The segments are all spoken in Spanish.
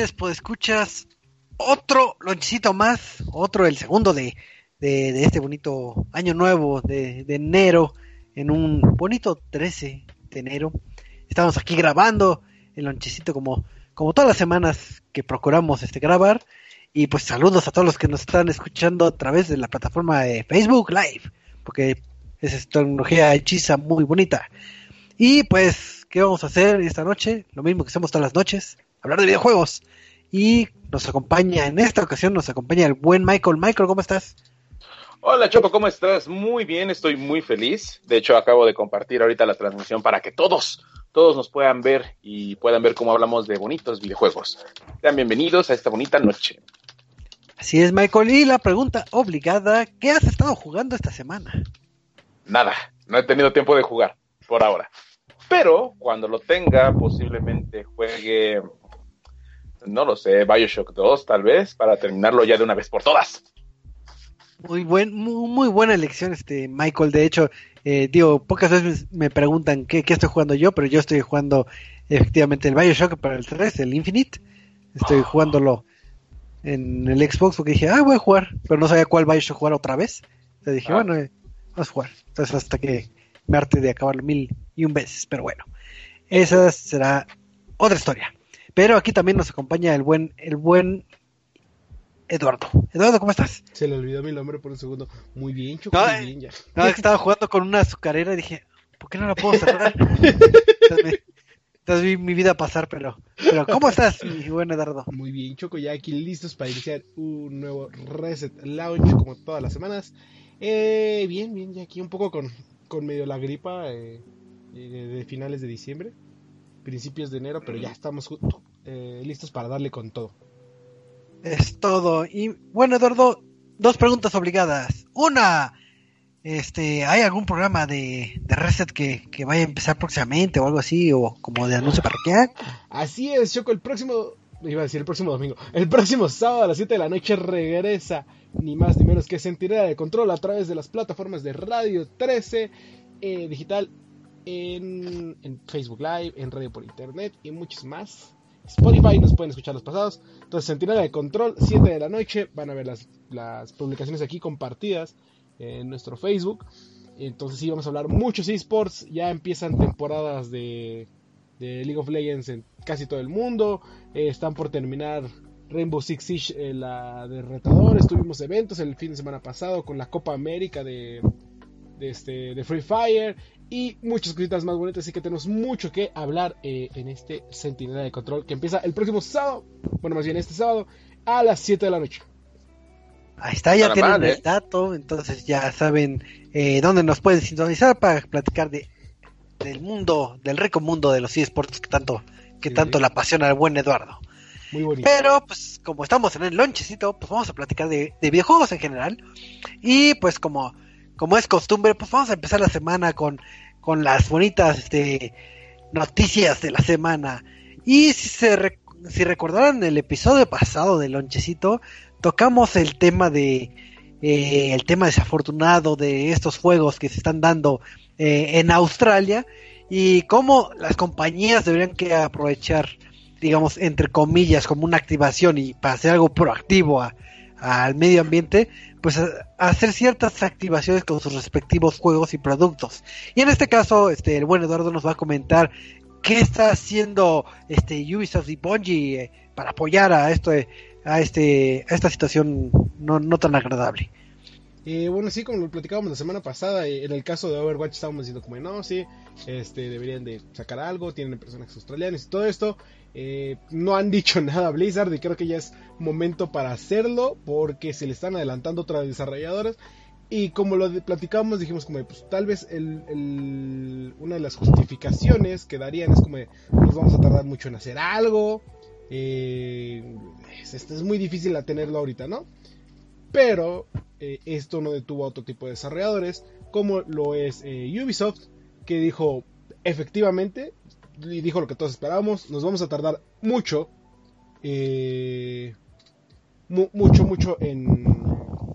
Pues escuchas otro lonchecito más, otro, el segundo de, de, este bonito año nuevo de, de, enero, en un bonito 13 de enero. Estamos aquí grabando el lonchecito como, como todas las semanas que procuramos este grabar. Y pues saludos a todos los que nos están escuchando a través de la plataforma de Facebook Live, porque es tecnología hechiza muy bonita. Y pues, ¿qué vamos a hacer esta noche? Lo mismo que hacemos todas las noches, hablar de videojuegos. Y nos acompaña, en esta ocasión nos acompaña el buen Michael. Michael, ¿cómo estás? Hola Choco, ¿cómo estás? Muy bien, estoy muy feliz. De hecho, acabo de compartir ahorita la transmisión para que todos, todos nos puedan ver y puedan ver cómo hablamos de bonitos videojuegos. Sean bienvenidos a esta bonita noche. Así es, Michael. Y la pregunta obligada, ¿qué has estado jugando esta semana? Nada, no he tenido tiempo de jugar, por ahora. Pero cuando lo tenga, posiblemente juegue, no lo sé, Bioshock 2 tal vez, para terminarlo ya de una vez por todas. Muy buen, muy, buena elección, este Michael. De hecho, eh, digo, pocas veces me preguntan qué, qué, estoy jugando yo, pero yo estoy jugando efectivamente el Bioshock para el 3, el Infinite. Estoy oh. jugándolo en el Xbox porque dije, ah, voy a jugar, pero no sabía cuál Bioshock jugar otra vez. Entonces dije, ah. bueno, eh, vamos a jugar. Entonces hasta que me arte de acabarlo mil y un veces, pero bueno, esa será otra historia. Pero aquí también nos acompaña el buen, el buen Eduardo. Eduardo, ¿cómo estás? Se le olvidó mi nombre por un segundo. Muy bien, Choco, muy eh, bien ya. No, estaba jugando con una azucarera y dije, ¿por qué no la puedo cerrar? entonces, vi mi vida pasar, pero, pero ¿cómo estás, mi buen Eduardo? Muy bien, Choco, ya aquí listos para iniciar un nuevo Reset Launch como todas las semanas. Eh, bien, bien, ya aquí un poco con, con medio la gripa eh, de, finales de diciembre, principios de enero, pero ya estamos eh, listos para darle con todo. Es todo. Y bueno, Eduardo, dos preguntas obligadas. Una, este, ¿hay algún programa de, de Reset que, que, vaya a empezar próximamente o algo así, o como de anuncio parroquial? Así es, Choco, el próximo, iba a decir el próximo domingo, el próximo sábado a las 7 de la noche regresa ni más ni menos que Centinela de Control a través de las plataformas de Radio 13 eh, Digital en, Facebook Live, en Radio por Internet y muchos más. Spotify nos pueden escuchar los pasados. Entonces, Centinela de Control, 7 de la noche. Van a ver las, publicaciones aquí compartidas en nuestro Facebook. Entonces, sí, vamos a hablar muchos esports. Ya empiezan temporadas de, League of Legends en casi todo el mundo. Eh, están por terminar Rainbow Six Siege, eh, la de retadores, tuvimos eventos el fin de semana pasado con la Copa América de, este, de Free Fire y muchas cositas más bonitas, así que tenemos mucho que hablar eh, en este Centinela de Control que empieza el próximo sábado, bueno, más bien este sábado, a las 7 de la noche. Ahí está, ya tienen el dato, entonces ya saben eh, dónde nos pueden sintonizar para platicar de del mundo, del rico mundo de los eSports que tanto, que tanto le apasiona al buen Eduardo. Pero, pues, como estamos en el lonchecito, pues vamos a platicar de, videojuegos en general. Y pues como, como es costumbre, pues vamos a empezar la semana con, con las bonitas este, noticias de la semana. Y si se si recordaran el episodio pasado del lonchecito, tocamos el tema de eh, el tema desafortunado de estos juegos que se están dando eh, en Australia y cómo las compañías deberían que aprovechar digamos, entre comillas, como una activación y para hacer algo proactivo al medio ambiente, pues hacer ciertas activaciones con sus respectivos juegos y productos. Y en este caso, este, el buen Eduardo nos va a comentar qué está haciendo este Ubisoft y Bungie eh, para apoyar a esto, a este, a esta situación no, no tan agradable. Eh, bueno, sí, como lo platicábamos la semana pasada, eh, en el caso de Overwatch estábamos diciendo como, no, sí, este, deberían de sacar algo, tienen personajes australianos y todo esto. Eh, no han dicho nada a Blizzard y creo que ya es momento para hacerlo porque se le están adelantando otras desarrolladoras. Y como lo platicábamos, dijimos como, pues tal vez el, una de las justificaciones que darían es como, nos vamos a tardar mucho en hacer algo. es, es muy difícil a tenerlo ahorita, ¿no? Pero eh, esto no detuvo a otro tipo de desarrolladores, como lo es eh, Ubisoft, que dijo efectivamente, y dijo lo que todos esperábamos, nos vamos a tardar mucho, eh, mucho, mucho en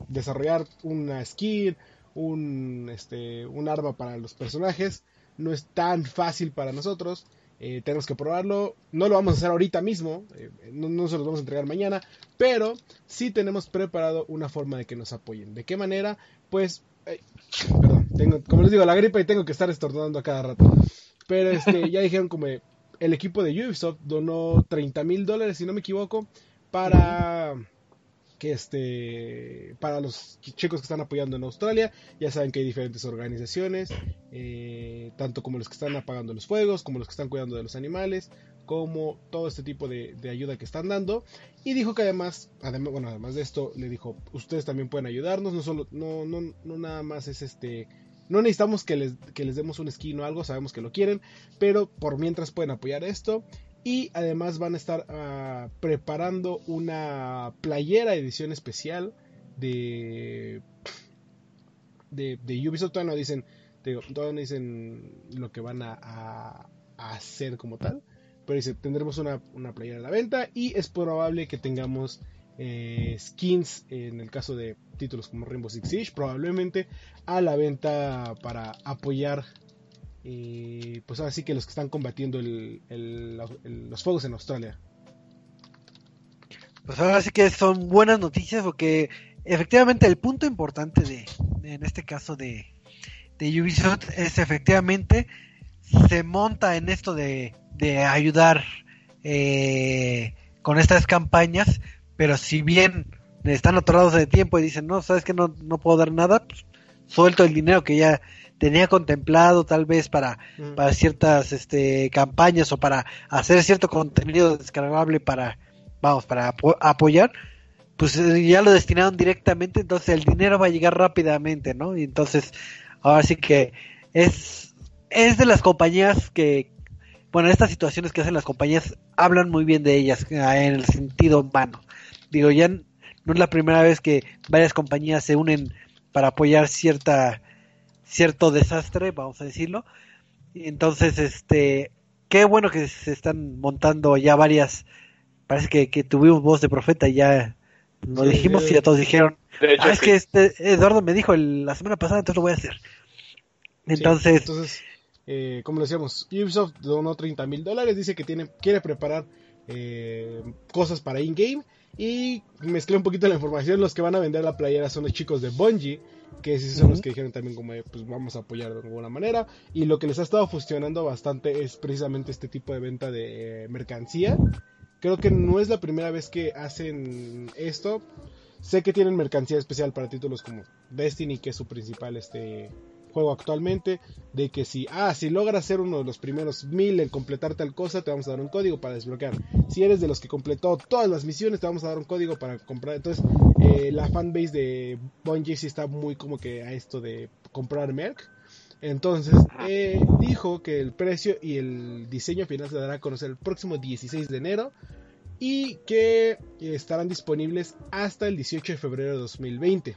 desarrollar una skin, un, este, un arma para los personajes, no es tan fácil para nosotros. Eh, tenemos que probarlo. No lo vamos a hacer ahorita mismo. Eh, no, se los vamos a entregar mañana. Pero sí tenemos preparado una forma de que nos apoyen. ¿De qué manera? Pues. perdón, tengo, como les digo, la gripa y tengo que estar estornudando a cada rato. Pero este, ya dijeron como el equipo de Ubisoft donó 30 mil dólares, si no me equivoco, para que este para los chicos que están apoyando en Australia ya saben que hay diferentes organizaciones eh, tanto como los que están apagando los fuegos como los que están cuidando de los animales como todo este tipo de, ayuda que están dando y dijo que además, además bueno además de esto le dijo ustedes también pueden ayudarnos no solo no no, no nada más es este no necesitamos que les, que les demos un skin o algo, sabemos que lo quieren, pero por mientras pueden apoyar esto. Y además van a estar uh, preparando una playera edición especial de, de, Ubisoft. Todavía no dicen, todavía no dicen lo que van a, a, hacer como tal. Pero dice, tendremos una, una playera a la venta y es probable que tengamos eh, skins en el caso de títulos como Rainbow Six Siege probablemente a la venta para apoyar y pues así que los que están combatiendo los fuegos en Australia. Pues ahora sí que son buenas noticias porque efectivamente el punto importante de, en este caso de, de Ubisoft es efectivamente se monta en esto de, de ayudar eh, con estas campañas, pero si bien están atorados de tiempo y dicen, no, sabes que no, no puedo dar nada, pues suelto el dinero que ya tenía contemplado tal vez para, mm. para ciertas este, campañas o para hacer cierto contenido descargable para, vamos, para apoyar, pues eh, ya lo destinaron directamente, entonces el dinero va a llegar rápidamente, ¿no? Y entonces, ahora sí que es, es de las compañías que, bueno, estas situaciones que hacen las compañías hablan muy bien de ellas eh, en el sentido humano. Digo, ya no es la primera vez que varias compañías se unen para apoyar cierta cierto desastre, vamos a decirlo. Entonces, este, qué bueno que se están montando ya varias, parece que, tuvimos voz de profeta, ya lo dijimos y ya todos dijeron, ah, es que este, Eduardo me dijo la semana pasada, entonces lo voy a hacer. Entonces, entonces eh, como decíamos, Ubisoft donó 30 mil dólares, dice que tiene, quiere preparar eh, cosas para in-game y mezclé un poquito la información, los que van a vender la playera son los chicos de Bungie, que sí son los que dijeron también como pues vamos a apoyar de alguna manera. Y lo que les ha estado funcionando bastante es precisamente este tipo de venta de eh, mercancía. Creo que no es la primera vez que hacen esto. Sé que tienen mercancía especial para títulos como Destiny que es su principal este juego actualmente, de que si, ah, si logras ser uno de los primeros mil en completar tal cosa, te vamos a dar un código para desbloquear. Si eres de los que completó todas las misiones, te vamos a dar un código para comprar. Entonces, eh, la fanbase de Bungie sí está muy como que a esto de comprar Merc. Entonces, eh, dijo que el precio y el diseño final se dará a conocer el próximo 16 de enero y que estarán disponibles hasta el 18 de febrero de 2020.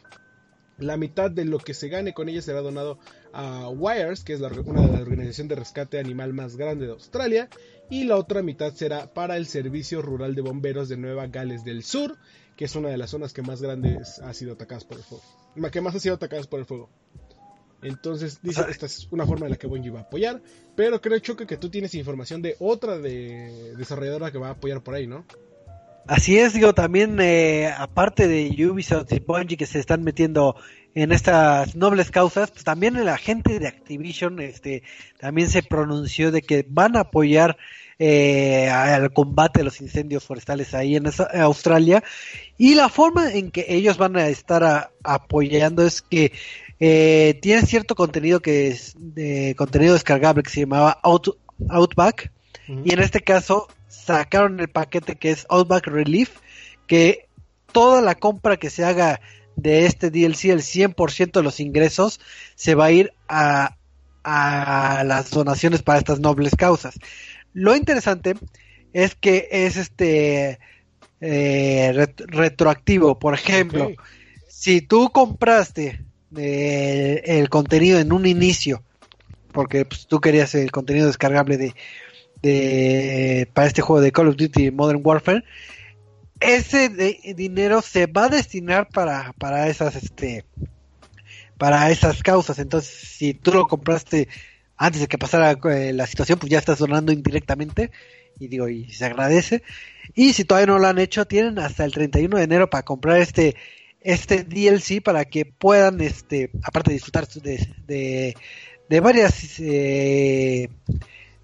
La mitad de lo que se gane con ella será donado a Wires, que es la, una de las organizaciones de rescate animal más grande de Australia, y la otra mitad será para el Servicio Rural de Bomberos de Nueva Gales del Sur, que es una de las zonas que más grandes ha sido atacadas por el fuego. Que más ha sido atacadas por el fuego. Entonces, dice, esta es una forma en la que Bungie va a apoyar. Pero creo, Choque, que tú tienes información de otra de desarrolladora que va a apoyar por ahí, ¿no? Así es, digo, también eh, aparte de Ubisoft y Bungie que se están metiendo en estas nobles causas, pues también la gente de Activision este, también se pronunció de que van a apoyar eh, al combate de los incendios forestales ahí en, Australia. Y la forma en que ellos van a estar apoyando es que eh, tienen cierto contenido que es de contenido descargable que se llamaba Outback. Y en este caso sacaron el paquete que es Outback Relief, que toda la compra que se haga de este DLC, el 100% de los ingresos, se va a ir a, a las donaciones para estas nobles causas. Lo interesante es que es este eh, retroactivo. Por ejemplo, si tú compraste eh, el contenido en un inicio, porque pues, tú querías el contenido descargable de de, para este juego de Call of Duty Modern Warfare, ese dinero se va a destinar para, para esas este para esas causas. Entonces, si tú lo compraste antes de que pasara eh, la situación, pues ya está sonando indirectamente y digo, y se agradece. Y si todavía no lo han hecho, tienen hasta el 31 de enero para comprar este este DLC para que puedan, este, aparte de disfrutar de, de, de varias eh,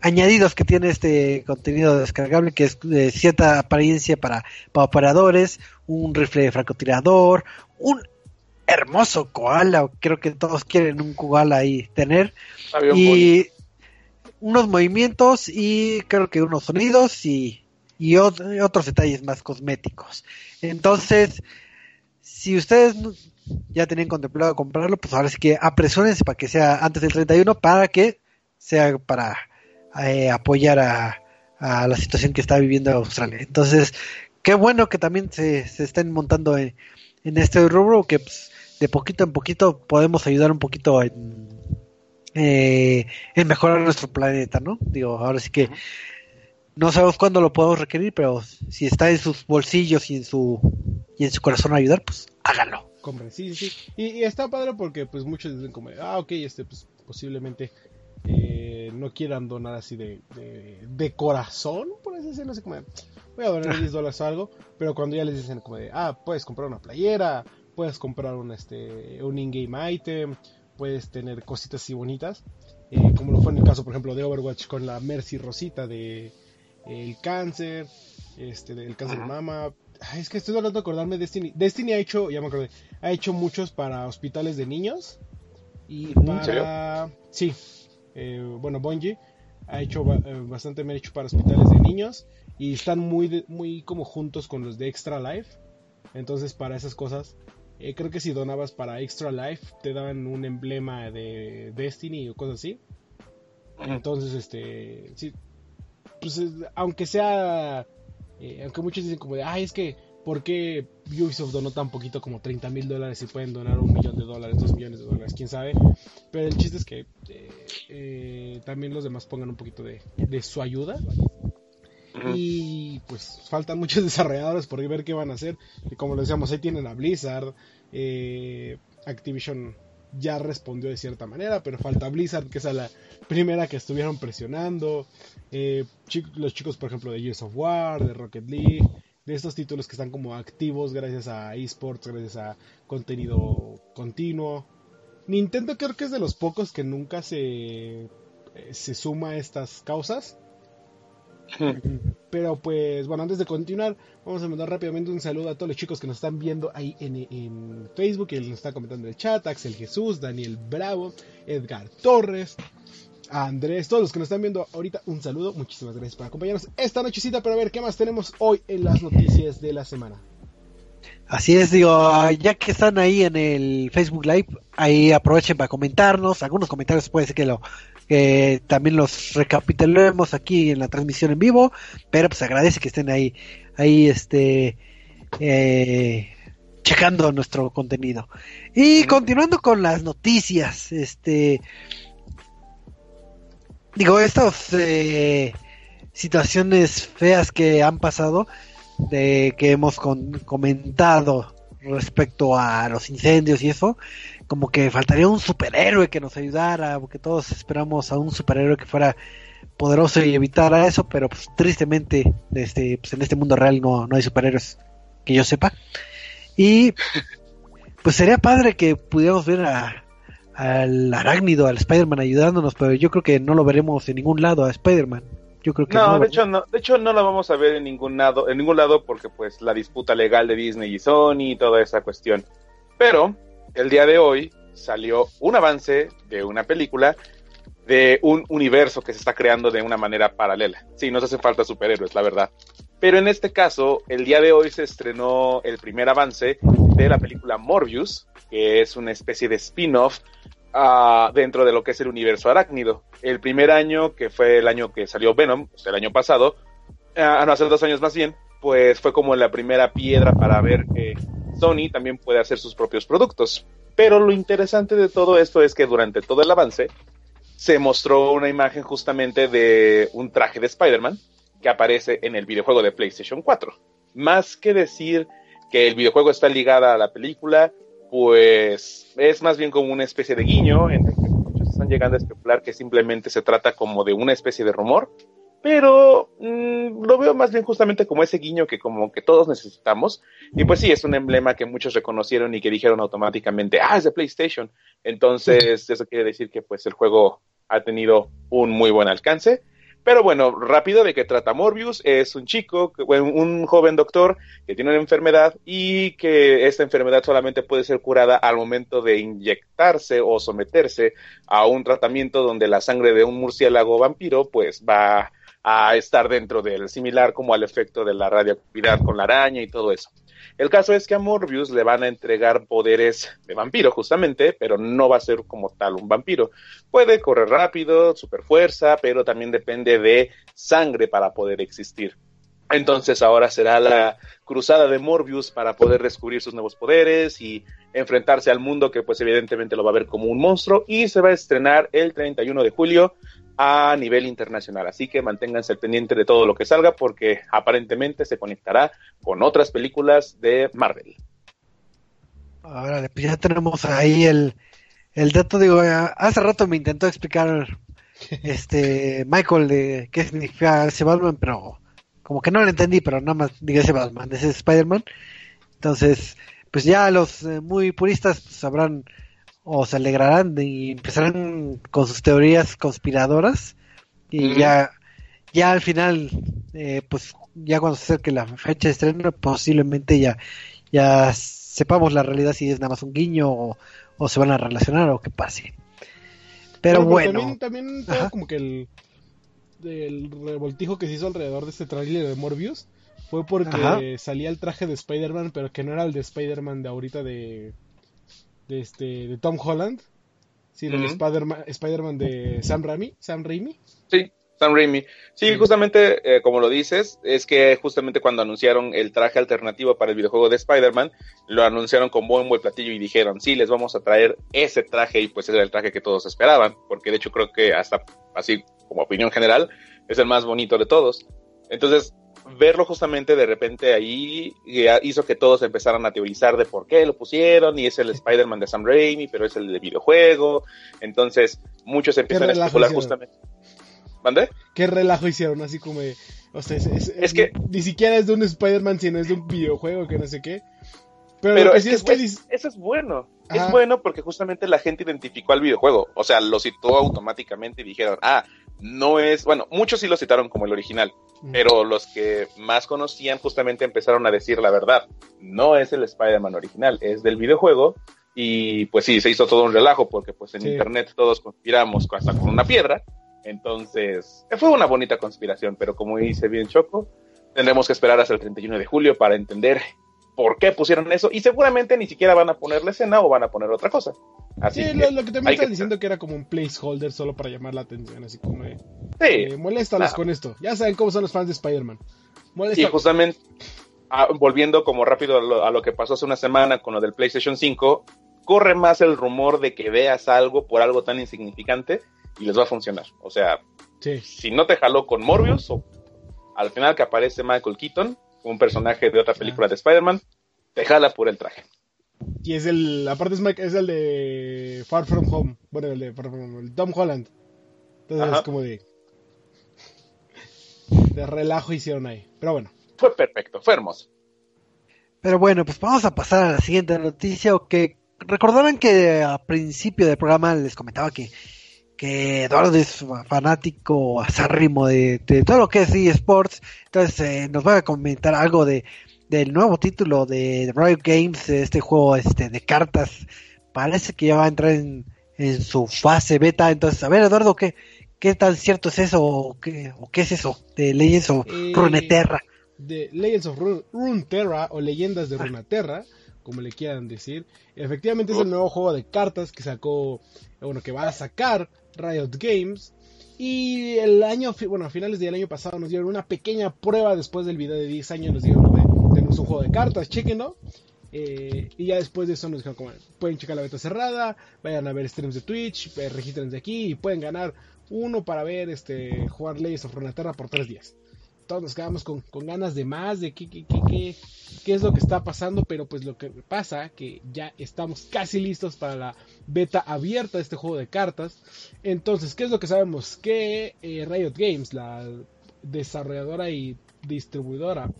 añadidos que tiene este contenido descargable, que es de cierta apariencia para, para operadores, un rifle de francotirador, un hermoso koala, creo que todos quieren un koala ahí tener, y unos movimientos y creo que unos sonidos y, y, otros detalles más cosméticos. Entonces, si ustedes ya tenían contemplado comprarlo, pues ahora sí que apresúrense para que sea antes del 31 para que sea para eh, apoyar a, la situación que está viviendo Australia. Entonces, qué bueno que también se, se estén montando en, este rubro, que pues, de poquito en poquito podemos ayudar un poquito en, eh, en mejorar nuestro planeta, ¿no? Digo, ahora sí que no sabemos cuándo lo podemos requerir, pero si está en sus bolsillos y en su y en su corazón ayudar, pues háganlo. Compren, sí, sí, Y, está padre porque pues muchos dicen como, ah, ok, este, pues posiblemente eh, no quieran donar así de, de, corazón, por así decirlo, así como, voy a donar 10 dólares o algo, pero cuando ya les dicen como de, ah, puedes comprar una playera, puedes comprar un, este, un in-game item, puedes tener cositas así bonitas, eh, como lo fue en el caso, por ejemplo, de Overwatch con la Mercy Rosita de el cáncer, este, del cáncer de mama, es que estoy tratando de acordarme de Destiny. Destiny ha hecho, ya me acordé, ha hecho muchos para hospitales de niños. Y para. Sí, eh, bueno, Bungie ha hecho eh, bastante hecho para hospitales de niños. Y están muy, muy como juntos con los de Extra Life. Entonces, para esas cosas, eh, creo que si donabas para Extra Life, te daban un emblema de Destiny o cosas así. Entonces, este. Sí, pues aunque sea aunque muchos dicen como de, ay, es que, ¿por qué Ubisoft donó tan poquito como 30 mil dólares y pueden donar un millón de dólares, dos millones de dólares? ¿Quién sabe? Pero el chiste es que eh, eh, también los demás pongan un poquito de, su ayuda. Y pues faltan muchos desarrolladores por ver qué van a hacer. Y como lo decíamos, ahí tienen a Blizzard, Activision ya respondió de cierta manera, pero falta Blizzard, que es la primera que estuvieron presionando. Eh, los chicos, por ejemplo, de Gears of War, de Rocket League, de estos títulos que están como activos gracias a esports, gracias a contenido continuo. Nintendo creo que es de los pocos que nunca se, eh, se suma a estas causas. Pero pues bueno, antes de continuar, vamos a mandar rápidamente un saludo a todos los chicos que nos están viendo ahí en, Facebook, y nos está comentando en el chat, Axel Jesús, Daniel Bravo, Edgar Torres, Andrés, todos los que nos están viendo ahorita, un saludo, muchísimas gracias por acompañarnos esta nochecita para ver qué más tenemos hoy en las noticias de la semana. Así es, digo, ya que están ahí en el Facebook Live, ahí aprovechen para comentarnos, algunos comentarios puede ser que lo que también los recapitulemos aquí en la transmisión en vivo, pero pues agradece que estén ahí, ahí este, eh, checando nuestro contenido. Y continuando con las noticias, este, digo, estas eh, situaciones feas que han pasado, de que hemos comentado respecto a los incendios y eso, como que faltaría un superhéroe que nos ayudara, porque todos esperamos a un superhéroe que fuera poderoso y evitara eso, pero pues tristemente este, pues, en este mundo real no, no hay superhéroes que yo sepa. Y pues sería padre que pudiéramos ver a, al arácnido, al Spider-Man ayudándonos, pero yo creo que no lo veremos en ningún lado a Spider-Man. Yo creo que no, no, de hecho no, de hecho no lo vamos a ver en ningún lado, en ningún lado porque pues la disputa legal de Disney y Sony y toda esa cuestión. Pero el día de hoy salió un avance de una película de un universo que se está creando de una manera paralela. Sí, nos hace falta superhéroes, la verdad. Pero en este caso, el día de hoy se estrenó el primer avance de la película Morbius, que es una especie de spin-off uh, dentro de lo que es el universo arácnido. El primer año, que fue el año que salió Venom, el año pasado, uh, no hace dos años más bien, pues fue como la primera piedra para ver que Sony también puede hacer sus propios productos. Pero lo interesante de todo esto es que durante todo el avance se mostró una imagen justamente de un traje de Spider-Man que aparece en el videojuego de PlayStation 4. Más que decir que el videojuego está ligado a la película, pues es más bien como una especie de guiño entre muchos están llegando a especular que simplemente se trata como de una especie de rumor, pero mm, lo veo más bien justamente como ese guiño que como que todos necesitamos. Y pues sí, es un emblema que muchos reconocieron y que dijeron automáticamente, ah, es de PlayStation. Entonces, eso quiere decir que pues el juego ha tenido un muy buen alcance. Pero bueno, rápido de qué trata Morbius. Es un chico, un joven doctor que tiene una enfermedad y que esta enfermedad solamente puede ser curada al momento de inyectarse o someterse a un tratamiento donde la sangre de un murciélago vampiro pues va a estar dentro del similar como al efecto de la radioactividad con la araña y todo eso. El caso es que a Morbius le van a entregar poderes de vampiro, justamente, pero no va a ser como tal un vampiro. Puede correr rápido, super fuerza, pero también depende de sangre para poder existir. Entonces ahora será la cruzada de Morbius para poder descubrir sus nuevos poderes y enfrentarse al mundo que pues evidentemente lo va a ver como un monstruo y se va a estrenar el 31 de julio a nivel internacional. Así que manténganse al pendiente de todo lo que salga porque aparentemente se conectará con otras películas de Marvel. Ahora, pues ya tenemos ahí el, el dato. Digo, hace rato me intentó explicar este Michael de qué significa ese Batman, pero como que no lo entendí, pero nada más diga ese Batman, ese Spider-Man. Entonces, pues ya los eh, muy puristas sabrán o se alegrarán y empezarán con sus teorías conspiradoras y ya ya al final eh, pues ya cuando se acerque la fecha de estreno posiblemente ya ya sepamos la realidad si es nada más un guiño o, se van a relacionar o qué pase. Pero, bueno también, también como que el, el revoltijo que se hizo alrededor de este tráiler de Morbius fue porque salía el traje de Spider-Man pero que no era el de Spider-Man de ahorita de de este de Tom Holland. Sí, del Spider-Man de Sam Raimi, Sam Raimi. Sí, Sam Raimi. Sí, justamente eh, como lo dices, es que justamente cuando anunciaron el traje alternativo para el videojuego de Spider-Man, lo anunciaron con buen buen platillo y dijeron, sí, les vamos a traer ese traje y pues ese era el traje que todos esperaban, porque de hecho creo que hasta así como opinión general es el más bonito de todos. Entonces, verlo justamente de repente ahí hizo que todos empezaran a teorizar de por qué lo pusieron y es el Spider-Man de Sam Raimi, pero es el de videojuego. Entonces, muchos empiezan a especular justamente. ¿Mande? ¿Qué relajo hicieron? Así como O sea, es, que. Ni siquiera es de un Spider-Man, sino es de un videojuego que no sé qué. Pero, es, que, eso es bueno. Es bueno porque justamente la gente identificó al videojuego. O sea, lo citó automáticamente y dijeron, ah, no es. Bueno, muchos sí lo citaron como el original pero los que más conocían justamente empezaron a decir la verdad. No es el Spider-Man original, es del videojuego. Y pues sí, se hizo todo un relajo porque pues en internet todos conspiramos hasta con una piedra. Entonces, fue una bonita conspiración, pero como dice bien Choco, tendremos que esperar hasta el 31 de julio para entender por qué pusieron eso y seguramente ni siquiera van a poner la escena o van a poner otra cosa. Así sí, lo, que también estás diciendo que era como un placeholder solo para llamar la atención, así como de, sí, moléstalos con esto. Ya saben cómo son los fans de Spider-Man. Y justamente, ah, volviendo como rápido a lo, que pasó hace una semana con lo del PlayStation 5, corre más el rumor de que veas algo por algo tan insignificante y les va a funcionar. O sea, si no te jaló con Morbius o al final que aparece Michael Keaton, un personaje de otra película de Spider-Man, te jala por el traje. Y es el, aparte es, es el de Far From Home, bueno, el de Far From Home, el Tom Holland. Entonces es como de, de relajo hicieron ahí, pero bueno. Fue perfecto, fue hermoso. Pero bueno, pues vamos a pasar a la siguiente noticia, o que recordarán que a principio del programa les comentaba que que Eduardo es fanático azárrimo de, de todo lo que es eSports, entonces eh, nos va a comentar algo de del nuevo título de Riot Games, este juego este de cartas, parece que ya va a entrar en, en su fase beta, entonces a ver Eduardo, ¿qué, qué tan cierto es eso o qué, o qué es eso de Legends of eh, Runeterra? De Legends of Runeterra o Leyendas de Runeterra, como le quieran decir, efectivamente es el nuevo juego de cartas que sacó, bueno, que va a sacar Riot Games. Y el año, bueno, a finales del año pasado nos dieron una pequeña prueba después del video de 10 años, nos dieron, tenemos un juego de cartas, chequenlo. Eh, y ya después de eso nos dijeron, como, pueden checar la beta cerrada, vayan a ver streams de Twitch, eh, regístrense aquí y pueden ganar uno para ver este jugar Leyes of Runeterra por tres días. Todos nos quedamos con, con ganas de más, de qué, qué, qué, qué, es lo que está pasando, pero pues lo que pasa que ya estamos casi listos para la beta abierta de este juego de cartas. Entonces, ¿qué es lo que sabemos? Que eh, Riot Games, la desarrolladora y distribuidora,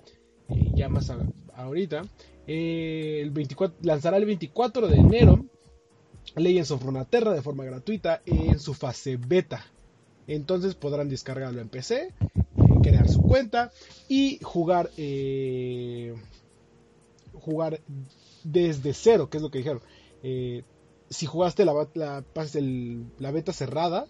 eh, ya más ahorita, eh, el 24, lanzará el 24 de enero Legends of Runeterra de forma gratuita en su fase beta. Entonces podrán descargarlo en PC, crear su cuenta y jugar jugar desde cero, que es lo que dijeron. Eh, si jugaste la, la, la beta cerrada,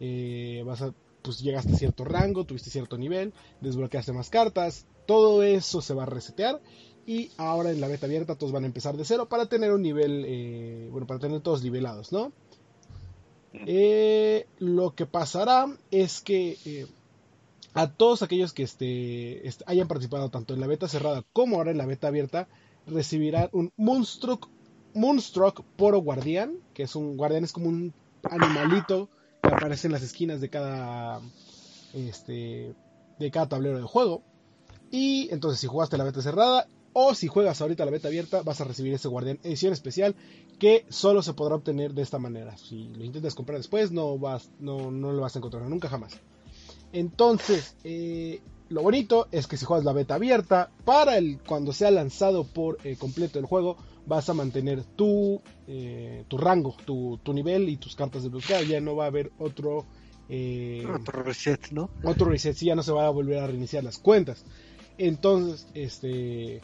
eh, vas a, pues llegaste a cierto rango, tuviste cierto nivel, desbloqueaste más cartas, todo eso se va a resetear y ahora en la beta abierta todos van a empezar de cero para tener un nivel, eh, bueno, para tener todos nivelados, ¿no? lo que pasará es que a todos aquellos que este, hayan participado tanto en la beta cerrada como ahora en la beta abierta, recibirán un Moonstruck, Moonstruck Poro Guardián, que es un guardián, es como un animalito que aparece en las esquinas de cada, este, de cada tablero de juego. Y entonces si jugaste la beta cerrada o si juegas ahorita la beta abierta, vas a recibir ese guardián edición especial que solo se podrá obtener de esta manera. Si lo intentas comprar después, no, vas, no, no lo vas a encontrar nunca jamás. Entonces, eh, lo bonito es que si juegas la beta abierta, para el cuando sea lanzado por eh, completo el juego, vas a mantener tu, eh, tu rango, tu, nivel y tus cartas de búsqueda. Ya no va a haber otro. otro reset, ¿no? Otro reset, si ya no se va a volver a reiniciar las cuentas. Entonces, este.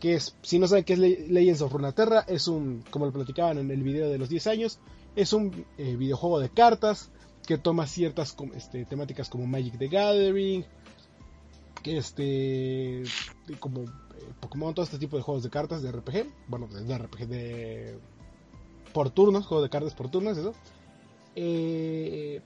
Que es, si no saben qué es Legends of Runeterra, es un, como lo platicaban en el video de los 10 años, es un videojuego de cartas que toma ciertas este, temáticas como Magic the Gathering, que este, como eh, Pokémon, todo este tipo de juegos de cartas de RPG, bueno, de RPG de por turnos, juego de cartas por turnos, eso. Eh,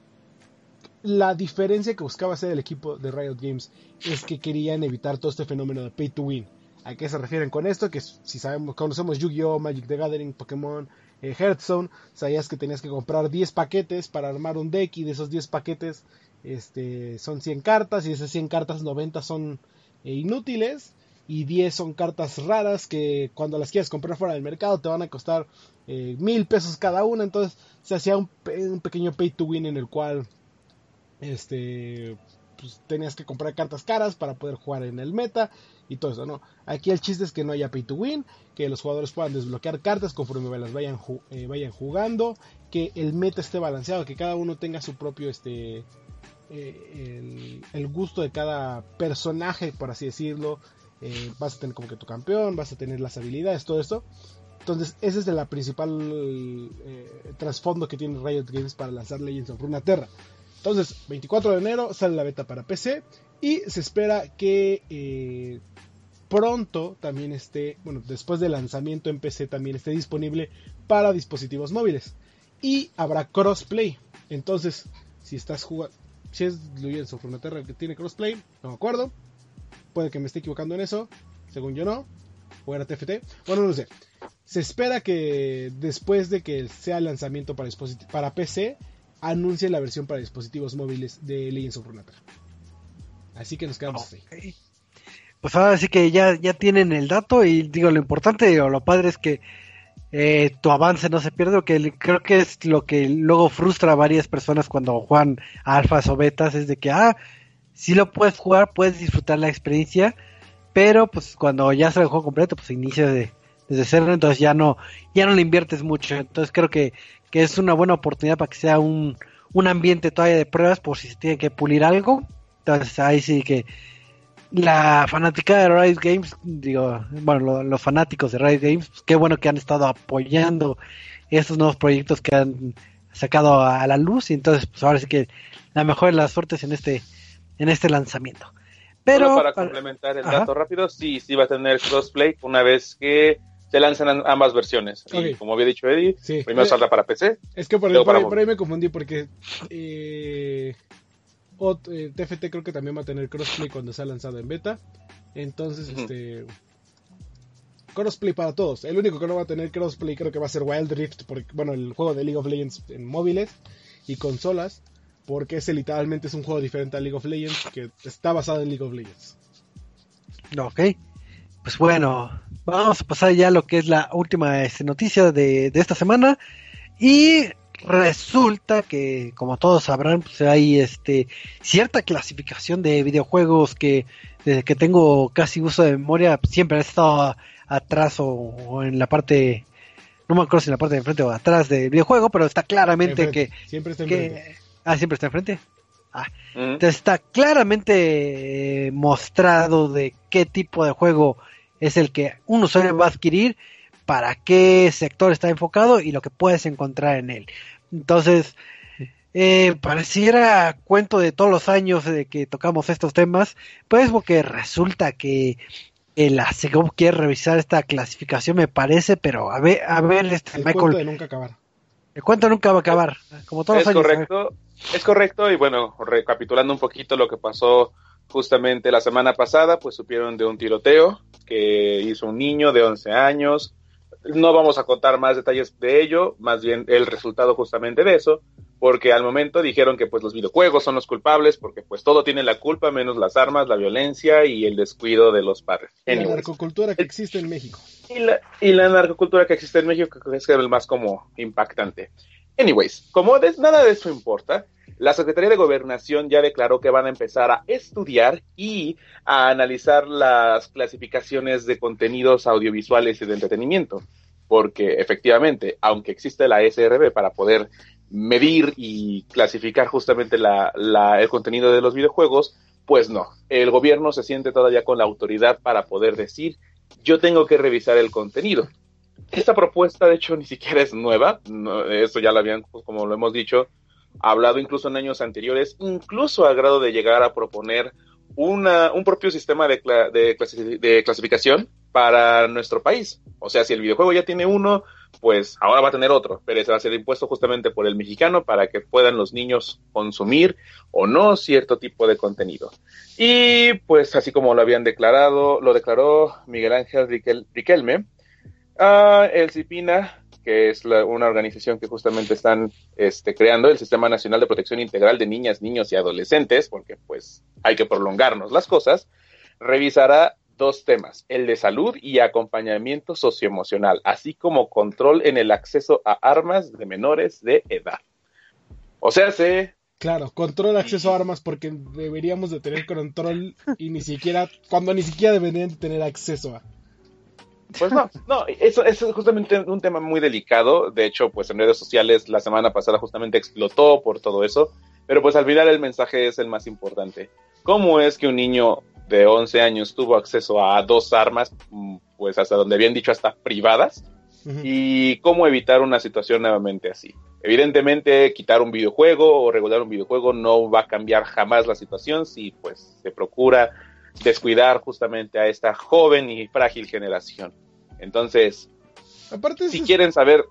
la diferencia que buscaba hacer el equipo de Riot Games es que querían evitar todo este fenómeno de pay to win. ¿A qué se refieren con esto? Que si sabemos, conocemos Yu-Gi-Oh, Magic the Gathering, Pokémon, eh, Hearthstone, sabías que tenías que comprar 10 paquetes para armar un deck y de esos 10 paquetes este, son 100 cartas y de esas 100 cartas 90 son eh, inútiles y 10 son cartas raras que cuando las quieras comprar fuera del mercado te van a costar eh, mil pesos cada una, entonces se hacía un, pequeño pay to win en el cual este pues, tenías que comprar cartas caras para poder jugar en el meta y todo eso, ¿no? Aquí el chiste es que no haya pay to win, que los jugadores puedan desbloquear cartas conforme las vayan, eh, vayan jugando, que el meta esté balanceado, que cada uno tenga su propio, este, eh, el, gusto de cada personaje, por así decirlo. Eh, vas a tener como que tu campeón, vas a tener las habilidades, todo esto. Entonces, ese es el principal trasfondo que tiene Riot Games para lanzar Legends of Runeterra. Entonces, 24 de enero sale la beta para PC y se espera que eh, pronto también esté, bueno, después del lanzamiento en PC también esté disponible para dispositivos móviles. Y habrá crossplay. Entonces, si estás jugando, si es Legends of Runeterra que tiene crossplay, no me acuerdo. Puede que me esté equivocando en eso, según yo no. O era TFT. Bueno, no sé. Se espera que después de que sea el lanzamiento para, para PC, anuncie la versión para dispositivos móviles de Legends of Runeterra. Así que nos quedamos ahí. Pues ahora sí que ya, ya tienen el dato y digo, lo importante o lo padre es que eh, tu avance no se pierde, que creo que es lo que luego frustra a varias personas cuando juegan alfas o betas, es de que, ah, si lo puedes jugar, puedes disfrutar la experiencia, pero pues cuando ya sale el juego completo, pues inicia de, desde cero, entonces ya no, ya no le inviertes mucho, entonces creo que, que es una buena oportunidad para que sea un, un ambiente todavía de pruebas por si se tiene que pulir algo, entonces ahí sí que la fanática de Riot Games, digo, bueno, los fanáticos de Riot Games, pues, qué bueno que han estado apoyando estos nuevos proyectos que han sacado a la luz. Y entonces pues ahora sí que la mejor de las suertes en este en este lanzamiento. Pero para, complementar el dato rápido, sí, sí va a tener crossplay una vez que se lanzan ambas versiones. Y como había dicho Eddie, primero saldrá para PC. Es que por, ahí, me confundí porque eh, TFT eh, creo que también va a tener crossplay cuando sea lanzado en beta. Entonces, este. Crossplay para todos. El único que no va a tener crossplay creo que va a ser Wild Rift, porque, bueno, el juego de League of Legends en móviles y consolas, porque ese literalmente es un juego diferente a League of Legends que está basado en League of Legends. Ok, pues bueno, vamos a pasar ya a lo que es la última este, noticia de, de, esta semana. Y resulta que, como todos sabrán, pues hay este cierta clasificación de videojuegos que desde que tengo casi uso de memoria siempre ha estado atrás o, en la parte no me acuerdo si en la parte de enfrente o atrás del videojuego, pero está claramente que siempre está enfrente. Ah, siempre está enfrente. Ah, entonces está claramente eh, mostrado de qué tipo de juego es el que un usuario va a adquirir, para qué sector está enfocado y lo que puedes encontrar en él. Entonces, eh, pareciera cuento de todos los años de que tocamos estos temas, pues porque resulta que la SEGOV quiere revisar esta clasificación, me parece, pero a ver, a ver, este el cuento de nunca acabar. El cuento nunca va a acabar, como todos es los años. Correcto, es correcto, y bueno, recapitulando un poquito lo que pasó justamente la semana pasada, pues supieron de un tiroteo que hizo un niño de 11 años. No vamos a contar más detalles de ello, más bien el resultado justamente de eso, porque al momento dijeron que pues los videojuegos son los culpables, porque pues todo tiene la culpa, menos las armas, la violencia y el descuido de los padres. Y la narcocultura que existe en México. Y la, y la narcocultura que existe en México que es el más como impactante. Anyways, como nada de eso importa, la Secretaría de Gobernación ya declaró que van a empezar a estudiar y a analizar las clasificaciones de contenidos audiovisuales y de entretenimiento, porque efectivamente, aunque existe la SRB para poder medir y clasificar justamente el contenido de los videojuegos, pues no, el gobierno se siente todavía con la autoridad para poder decir, yo tengo que revisar el contenido. Esta propuesta, de hecho, ni siquiera es nueva, eso ya lo habían, como lo hemos dicho, hablado incluso en años anteriores, incluso a grado de llegar a proponer una, un propio sistema de, de, clasificación para nuestro país. O sea, si el videojuego ya tiene uno, pues ahora va a tener otro, pero ese va a ser impuesto justamente por el mexicano para que puedan los niños consumir o no cierto tipo de contenido. Y pues así como lo habían declarado, lo declaró Miguel Ángel Riquelme, uh, el CIPINA que es una organización que justamente están este, creando el Sistema Nacional de Protección Integral de Niñas, Niños y Adolescentes, porque pues hay que prolongarnos las cosas, revisará dos temas, el de salud y acompañamiento socioemocional, así como control en el acceso a armas de menores de edad. O sea, se... Claro, control acceso a armas porque deberíamos de tener control y ni siquiera, cuando ni siquiera deberían de tener acceso a... Pues no, no, eso, es justamente un tema muy delicado. De hecho, pues en redes sociales la semana pasada justamente explotó por todo eso. Pero pues al final el mensaje es el más importante. ¿Cómo es que un niño de 11 años tuvo acceso a dos armas, mm, pues hasta donde habían dicho hasta privadas? Y cómo evitar una situación nuevamente así. Evidentemente, quitar un videojuego o regular un videojuego no va a cambiar jamás la situación si pues se procura descuidar justamente a esta joven y frágil generación. Entonces, Aparte si quieren saber,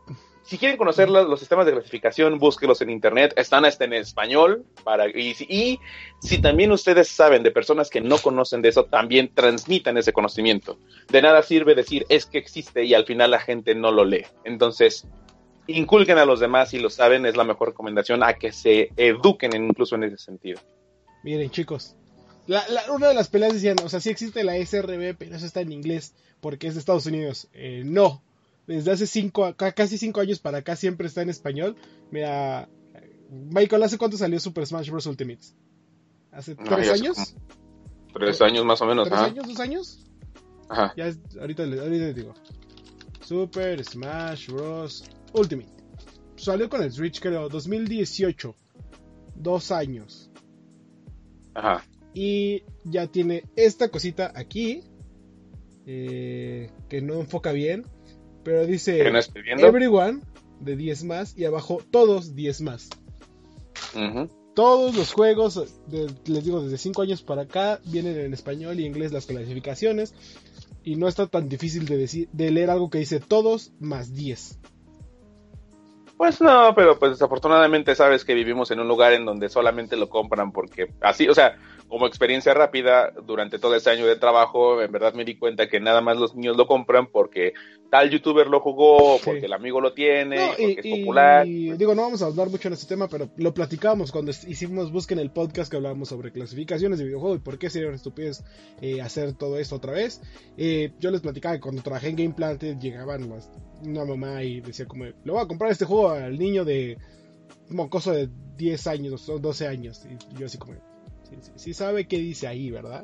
si quieren conocer los, sistemas de clasificación, búsquelos en internet, están hasta en español, para, y, y, si también ustedes saben de personas que no conocen de eso, también transmitan ese conocimiento. De nada sirve decir es que existe y al final la gente no lo lee. Entonces, inculquen a los demás si lo saben, es la mejor recomendación a que se eduquen incluso en ese sentido. Miren chicos, una de las peleas decían, o sea, sí existe la SRB, pero eso está en inglés, porque es de Estados Unidos. Eh, no, desde hace cinco, casi cinco años para acá siempre está en español. Mira, Michael, ¿hace cuánto salió Super Smash Bros. Ultimate? ¿Hace tres años? Tres años más o menos. ¿Tres años, dos años? Ajá. Ya, ahorita, ahorita les digo. Super Smash Bros. Ultimate. Salió con el Switch, creo, 2018. Dos años. Ajá. Y ya tiene esta cosita aquí. Eh, que no enfoca bien. Pero dice Everyone de 10 más. Y abajo todos 10 más. Todos los juegos, les digo, desde 5 años para acá, vienen en español y inglés las clasificaciones. Y no está tan difícil de, decir, de leer algo que dice todos más 10. Pues no, pero pues desafortunadamente sabes que vivimos en un lugar en donde solamente lo compran porque así, o sea, como experiencia rápida, durante todo ese año de trabajo, en verdad me di cuenta que nada más los niños lo compran porque tal youtuber lo jugó, porque el amigo lo tiene, porque es popular. Y digo, no vamos a hablar mucho en este tema, pero lo platicamos cuando hicimos Busquen el podcast que hablábamos sobre clasificaciones de videojuegos y por qué sería una estupidez eh, hacer todo esto otra vez. Eh, yo les platicaba que cuando trabajé en Game Planted llegaban una mamá y decía como, le voy a comprar este juego al niño de mocoso de 10 años o 12 años. Y yo así como, sí, sabe qué dice ahí, ¿verdad?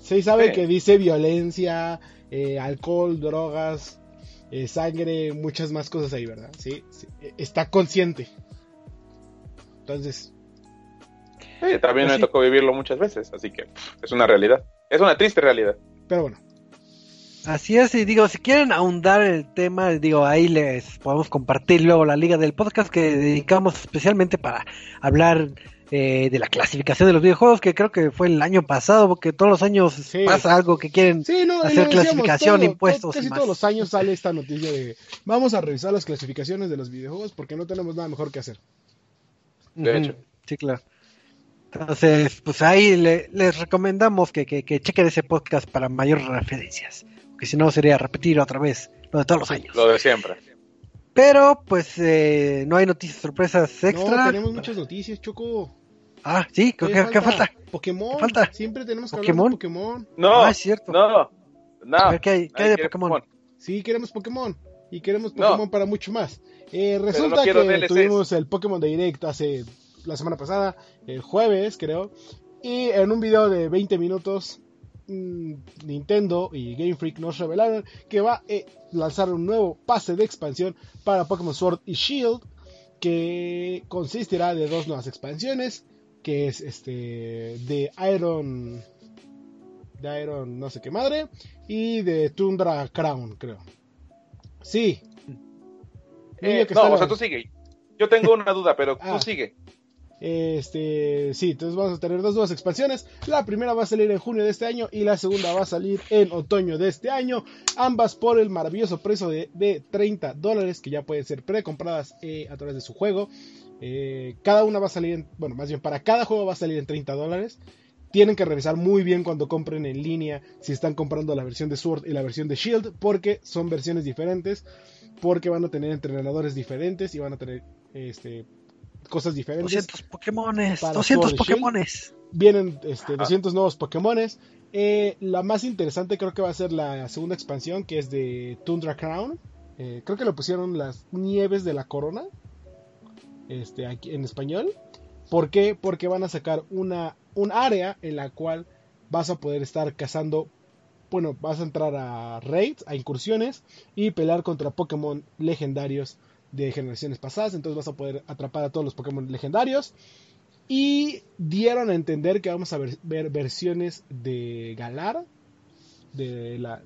Sí sabe que dice violencia, eh, alcohol, drogas, eh, sangre, muchas más cosas ahí, ¿verdad? Sí, e, está consciente. Entonces... también pues me tocó vivirlo muchas veces, así que es una realidad. Es una triste realidad. Pero bueno. Así es, y digo, si quieren ahondar el tema, digo, ahí les podemos compartir luego la liga del podcast que dedicamos especialmente para hablar eh, de la clasificación de los videojuegos, que creo que fue el año pasado, porque todos los años pasa algo que quieren hacer clasificación, impuestos. casi todos los años sale esta noticia de vamos a revisar las clasificaciones de los videojuegos porque no tenemos nada mejor que hacer. De hecho. Sí, claro. Entonces, pues ahí les recomendamos que, que, que, chequen ese podcast para mayores referencias, que si no sería repetir otra vez lo de todos los años. Lo de siempre. Pero, pues, eh, no hay noticias sorpresas extra. No, tenemos muchas noticias, Choco. Ah, sí, ¿qué, ¿qué, falta? Pokémon. falta? Siempre tenemos que ¿Pokémon? hablar de Pokémon. No, ah, es cierto. No, no. ¿qué hay, qué hay de Pokémon? Sí, queremos Pokémon. Y queremos Pokémon para mucho más. Eh, resulta que tuvimos el Pokémon Direct hace la semana pasada, el jueves, creo. Y en un video de 20 minutos, mm, Nintendo y Game Freak nos revelaron que va a lanzar un nuevo pase de expansión para Pokémon Sword y Shield, que consistirá de dos nuevas expansiones que es este de Iron de Iron no sé qué madre y de Tundra Crown, creo. Sí. Eh, no, o sea, tú sigue. Yo tengo una duda, pero tú ah. sigue. Este, sí, entonces vamos a tener dos nuevas expansiones. La primera va a salir en junio de este año y la segunda va a salir en otoño de este año. Ambas por el maravilloso precio de, de 30 dólares que ya pueden ser precompradas eh, a través de su juego. Eh, cada una va a salir, en, bueno, más bien para cada juego va a salir en 30 dólares. Tienen que revisar muy bien cuando compren en línea si están comprando la versión de Sword y la versión de Shield, porque son versiones diferentes, porque van a tener entrenadores diferentes y van a tener este, cosas diferentes. 200 Pokémones, 200 Pokémones. Vienen este, 200 nuevos Pokémones. Eh, la más interesante creo que va a ser la segunda expansión, que es de Tundra Crown. Eh, creo que lo pusieron las nieves de la corona este, aquí en español. ¿Por qué? Porque van a sacar una, un área en la cual vas a poder estar cazando. Bueno, vas a entrar a raids, a incursiones y pelear contra Pokémon legendarios de generaciones pasadas. Entonces vas a poder atrapar a todos los Pokémon legendarios. Y dieron a entender que vamos a ver, versiones de Galar, de, la,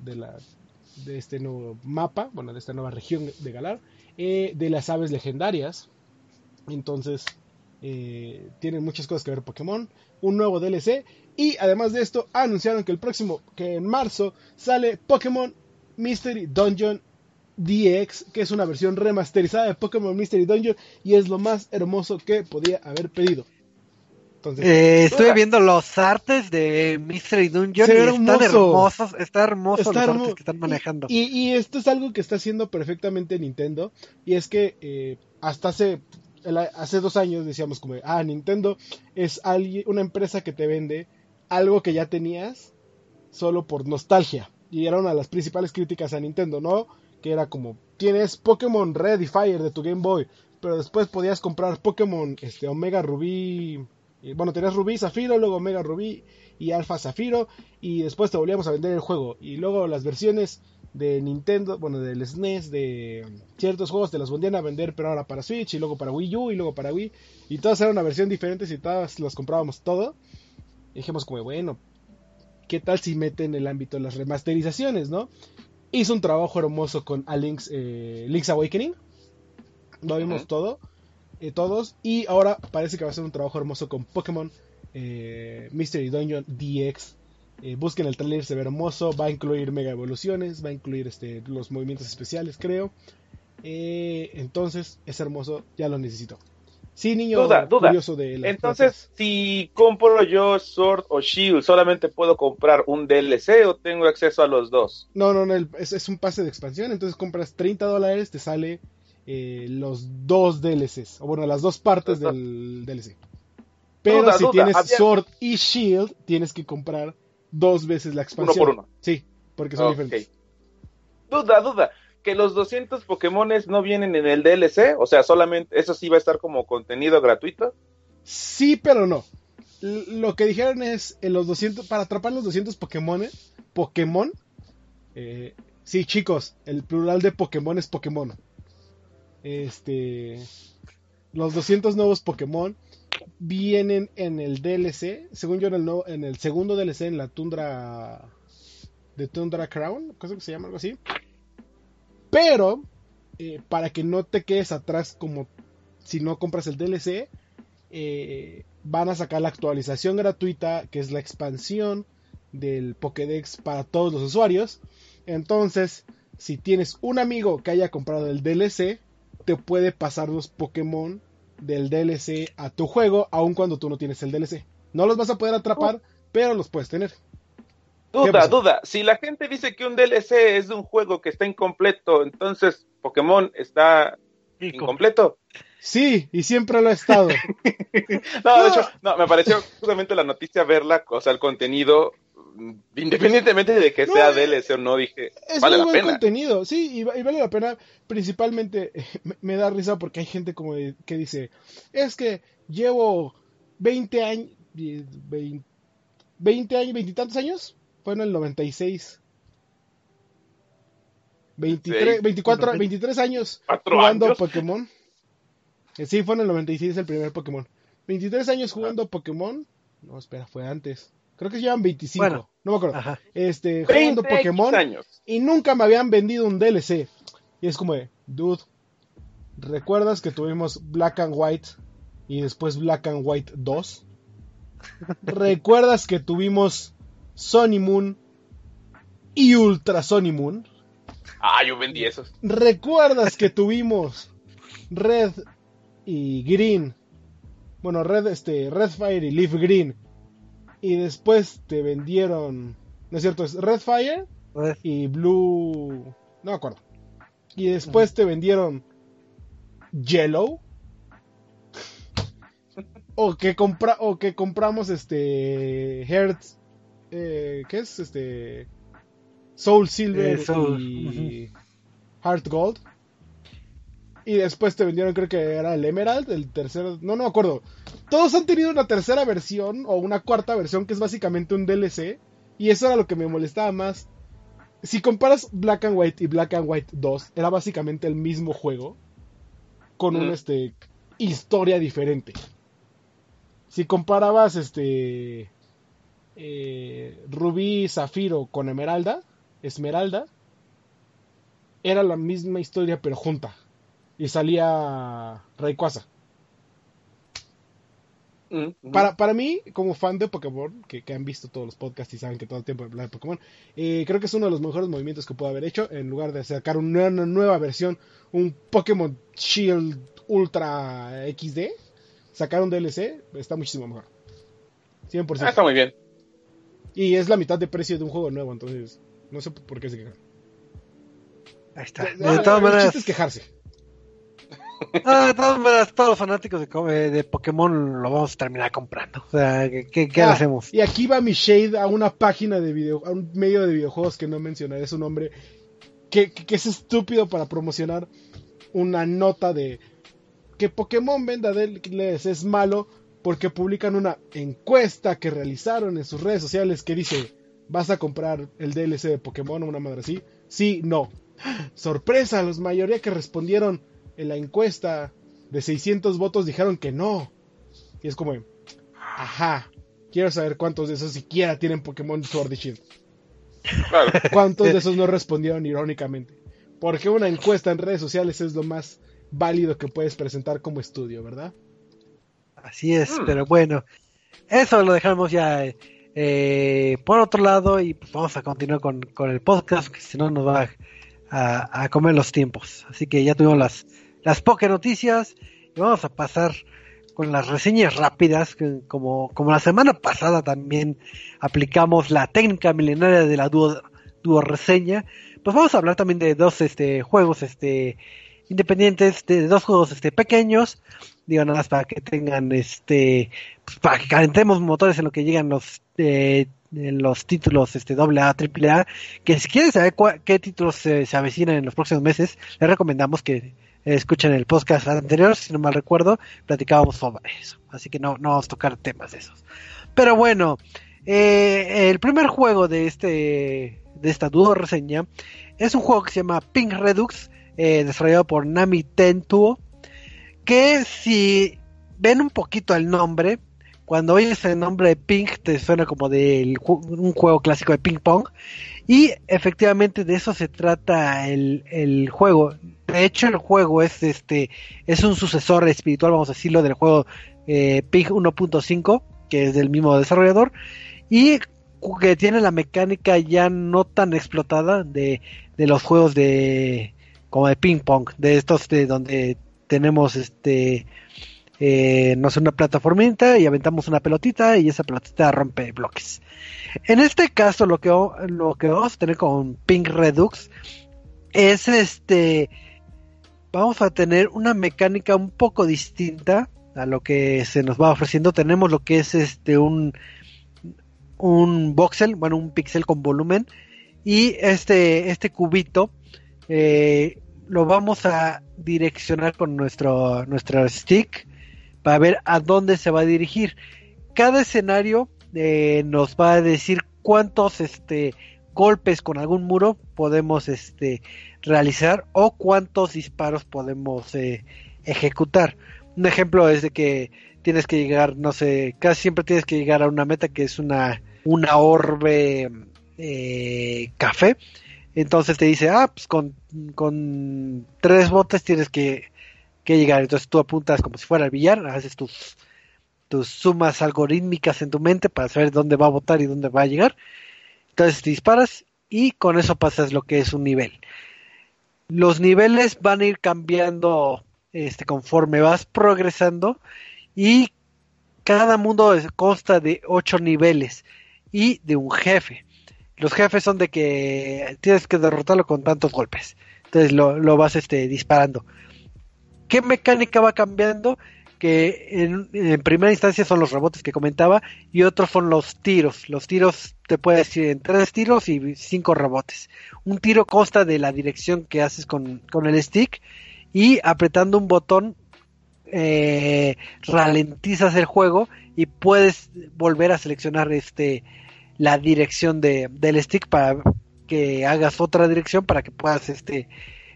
de, este nuevo mapa, bueno, de esta nueva región de Galar, eh, de las aves legendarias. Entonces, eh, tienen muchas cosas que ver Pokémon, un nuevo DLC y además de esto anunciaron que el próximo, que en marzo sale Pokémon Mystery Dungeon DX, que es una versión remasterizada de Pokémon Mystery Dungeon y es lo más hermoso que podía haber pedido. Entonces, eh, estuve viendo los artes de Mystery Dungeon y están hermosos, está hermoso los artes que están manejando. Y, esto es algo que está haciendo perfectamente Nintendo y es que eh, hasta hace hace dos años decíamos como, ah, Nintendo es alguien, una empresa que te vende algo que ya tenías solo por nostalgia. Y era una de las principales críticas a Nintendo, ¿no? Que era como, tienes Pokémon Red y Fire de tu Game Boy, pero después podías comprar Pokémon este, Omega Rubí, bueno, tenías Rubí Zafiro, luego Omega Rubí y Alpha Zafiro, y después te volvíamos a vender el juego. Y luego las versiones de Nintendo, bueno, del SNES, de ciertos juegos te los vendían a vender, pero ahora para Switch y luego para Wii U y luego para Wii. Y todas eran una versión diferente y todas las comprábamos todo. Y dijimos como, bueno, ¿qué tal si meten el ámbito de las remasterizaciones, no? Hizo un trabajo hermoso con a Link's, eh, Link's Awakening. Lo vimos todo, eh, todos. Y ahora parece que va a ser un trabajo hermoso con Pokémon eh, Mystery Dungeon DX eh, busquen el trailer, se ve hermoso. Va a incluir mega evoluciones, va a incluir este, los movimientos especiales, creo. Eh, entonces, es hermoso, ya lo necesito. Sí, niño duda, duda. curioso de la Entonces, si compro yo Sword o Shield, ¿solamente puedo comprar un DLC o tengo acceso a los dos? No, no, no, es, es un pase de expansión, entonces compras 30 dólares, te sale eh, los dos DLCs, o bueno, las dos partes del DLC. Pero si tienes Sword y Shield, tienes que comprar dos veces la expansión. por uno. Sí, porque son diferentes. Duda, duda. Que los 200 Pokémones no vienen en el DLC, o sea, solamente eso sí va a estar como contenido gratuito. Sí, pero no. L- Lo que dijeron es, en los 200, para atrapar los 200 Pokémon, Pokémon, eh, sí, chicos, el plural de Pokémon es Pokémon. Este, los 200 nuevos Pokémon vienen en el DLC, según yo en el, segundo DLC, en la Tundra de Tundra Crown, cosa que se llama algo así. Pero, eh, para que no te quedes atrás como si no compras el DLC, eh, van a sacar la actualización gratuita, que es la expansión del Pokédex para todos los usuarios. Entonces, si tienes un amigo que haya comprado el DLC, te puede pasar los Pokémon del DLC a tu juego, aun cuando tú no tienes el DLC. No los vas a poder atrapar, pero los puedes tener. ¿Qué Duda, duda. Si la gente dice que un DLC es de un juego que está incompleto, entonces Pokémon está incompleto. Sí, y siempre lo ha estado. No, de hecho, no, me pareció justamente la noticia verla, o sea, el contenido, independientemente de que No, sea DLC o no, dije, Es vale muy la buen pena. contenido, sí, y, y vale la pena. Principalmente me, me da risa porque hay gente como de- que dice, es que llevo 20 años, 20, 20 años, 20 y tantos años, fue en el 96. 23, Seis. 24, 23 años ¿Cuatro jugando años? Pokémon. Eh, Sí, fue en el 96 el primer Pokémon. 23 años jugando Pokémon. No, espera, fue antes. Creo que llevan 25. Bueno. no me acuerdo. Ajá. Este, jugando 20 Pokémon años. y nunca me habían vendido un DLC. Y es como de, dude, ¿recuerdas que tuvimos Black and White y después Black and White 2? ¿Recuerdas que tuvimos Sony Moon y Ultra Sony Moon? Ah, yo vendí esos. ¿Recuerdas que tuvimos Red y Green? Bueno, Red, este, Red Fire y Leaf Green. Y después te vendieron, ¿no es cierto? Es Red Fire Pues, y Blue. No me acuerdo. Y después te vendieron Yellow. O que compra o que compramos este Hearts eh, ¿qué es? Este Soul Silver Eh, Soul, y Heart Gold. Y después te vendieron creo que era el Emerald, el tercero, no no me acuerdo. Todos han tenido una tercera versión o una cuarta versión que es básicamente un DLC y eso era lo que me molestaba más si comparas Black and White y Black and White 2, era básicamente el mismo juego con una este, historia diferente. Si comparabas este eh, Rubí Zafiro con Esmeralda, Esmeralda, era la misma historia pero junta. Y salía Rayquaza. Mm. Para, para mí, como fan de Pokémon, que, que han visto todos los podcasts y saben que todo el tiempo habla de Pokémon, eh, creo que es uno de los mejores movimientos que puedo haber hecho en lugar de sacar una, una nueva versión, un Pokémon Shield Ultra XD, sacar un DLC, está muchísimo mejor. 100%. Ah, está muy bien. Y es la mitad de precio de un juego nuevo, entonces no sé por qué se quejan. ahí está. Ah, De todas el maneras, chiste es quejarse. Ah, de todas maneras, todos los fanáticos de, de Pokémon lo vamos a terminar comprando. O sea, ¿qué, Ah, hacemos? Y aquí va mi shade a una página de video, a un medio de videojuegos que no mencionaré su nombre, que, que- que es estúpido para promocionar una nota de que Pokémon venda DLCs es malo porque publican una encuesta que realizaron en sus redes sociales que dice, ¿vas a comprar el DLC de Pokémon o una madre así? Sí, no. Sorpresa, la mayoría que respondieron en la encuesta de 600 votos dijeron que no. Y es como, ajá, quiero saber cuántos de esos siquiera tienen Pokémon Sword y Shield. Claro. ¿Cuántos de esos no respondieron irónicamente? Porque una encuesta en redes sociales es lo más válido que puedes presentar como estudio, ¿verdad? Así es, Mm. pero bueno, eso lo dejamos ya eh, por otro lado y pues vamos a continuar con, con el podcast, que si no nos va a, a comer los tiempos. Así que ya tuvimos las, las pocas noticias y vamos a pasar con las reseñas rápidas, como, como la semana pasada también aplicamos la técnica milenaria de la duo, reseña, pues vamos a hablar también de dos este, juegos este, independientes, de dos juegos este, pequeños, digo nada más para que tengan este, pues, para que calentemos motores en lo que llegan los eh, los títulos este doble A, triple A, que si quieren saber qué títulos se avecinan en los próximos meses, les recomendamos que escuchen el podcast anterior, si no mal recuerdo, platicábamos sobre eso. Así que no, no vamos a tocar temas de esos. Pero bueno, eh, el primer juego de este de esta duda reseña es un juego que se llama Pink Redux, eh, desarrollado por Nami Tentuo, que si ven un poquito el nombre, cuando oyes el nombre de Pink te suena como de un juego clásico de ping pong y efectivamente de eso se trata el, el juego. De hecho el juego es este es un sucesor espiritual, vamos a decirlo, del juego eh, Pink 1.5 que es del mismo desarrollador y que tiene la mecánica ya no tan explotada de, de los juegos de como de ping pong, de estos de donde tenemos este eh, no sé, una plataformita y aventamos una pelotita y esa pelotita rompe bloques. En este caso lo que, lo que vamos a tener con Pink Redux es este, vamos a tener una mecánica un poco distinta a lo que se nos va ofreciendo. Tenemos lo que es este un, un voxel, bueno, un pixel con volumen y este, este cubito eh, lo vamos a direccionar con nuestro, nuestro stick para ver a dónde se va a dirigir. Cada escenario eh, nos va a decir cuántos este, golpes con algún muro podemos este, realizar o cuántos disparos podemos eh, ejecutar. Un ejemplo es de que tienes que llegar, no sé, casi siempre tienes que llegar a una meta que es una, una orbe eh, café. Entonces te dice, ah, pues con, con tres botes tienes que que llegar. Entonces tú apuntas como si fuera el billar, haces tus, tus sumas algorítmicas en tu mente para saber dónde va a votar y dónde va a llegar. Entonces disparas y con eso pasas lo que es un nivel. Los niveles van a ir cambiando este, conforme vas progresando y cada mundo consta de ocho niveles y de un jefe. Los jefes son de que tienes que derrotarlo con tantos golpes. Entonces lo, lo vas este, disparando. ¿Qué mecánica va cambiando? Que en, primera instancia son los rebotes que comentaba y otros son los tiros. Los tiros te puede decir en tres tiros y cinco rebotes. Un tiro consta de la dirección que haces con, el stick y apretando un botón eh, ralentizas el juego y puedes volver a seleccionar este la dirección de, del stick para que hagas otra dirección para que puedas este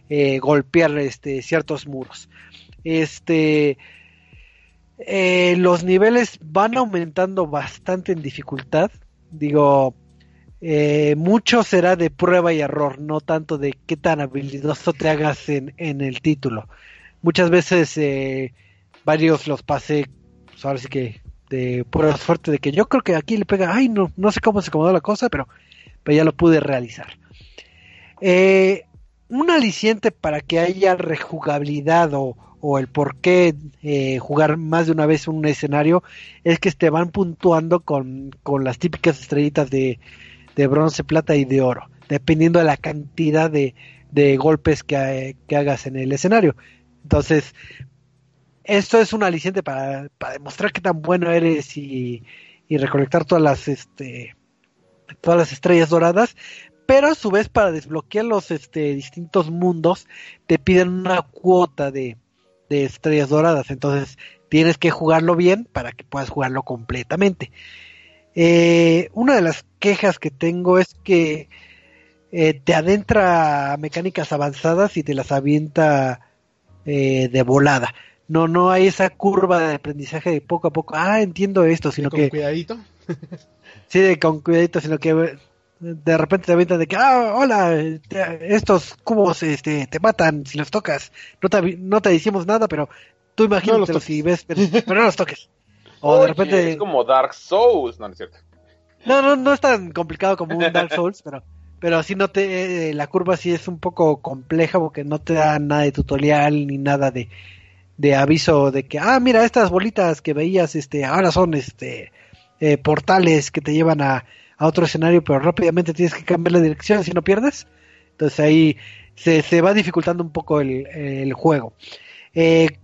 eh, golpear este, ciertos muros. Este, eh, los niveles van aumentando bastante en dificultad. Digo, eh, mucho será de prueba y error, no tanto de qué tan habilidoso te hagas en, en el título. Muchas veces varios los pasé, pues ahora sí que de pura suerte de que yo creo que aquí le pega, ay no, no sé cómo se acomodó la cosa, pero, pero ya lo pude realizar. Eh, un aliciente para que haya rejugabilidad o, el por qué eh, jugar más de una vez un escenario es que te van puntuando con, las típicas estrellitas de, bronce, plata y de oro, dependiendo de la cantidad de, golpes que, hagas en el escenario. Entonces, esto es un aliciente para, para demostrar qué tan bueno eres y, y recolectar todas las este todas las estrellas doradas, pero a su vez para desbloquear los este, distintos mundos te piden una cuota de, estrellas doradas, entonces tienes que jugarlo bien para que puedas jugarlo completamente. Eh, una de las quejas que tengo es que eh, te adentra a mecánicas avanzadas y te las avienta eh, de volada. No, no hay esa curva de aprendizaje de poco a poco. Ah, entiendo esto, sino con que. cuidadito. sí, de con cuidadito, sino que de repente te avientan de que, ah, hola, estos cubos este, te matan si los tocas. No te, no te decimos nada, pero tú imagínate si ves, pero, no los toques. O de repente... Es como Dark Souls, no, no es cierto. No, no, no es tan complicado como un Dark Souls, pero, pero sí no te, eh, la curva sí es un poco compleja porque no te da nada de tutorial ni nada de, de aviso de que, ah, mira, estas bolitas que veías, este, ahora son, este, eh, portales que te llevan a, a, otro escenario, pero rápidamente tienes que cambiar la dirección si no pierdes. Entonces ahí se, se va dificultando un poco el, el juego. Eh,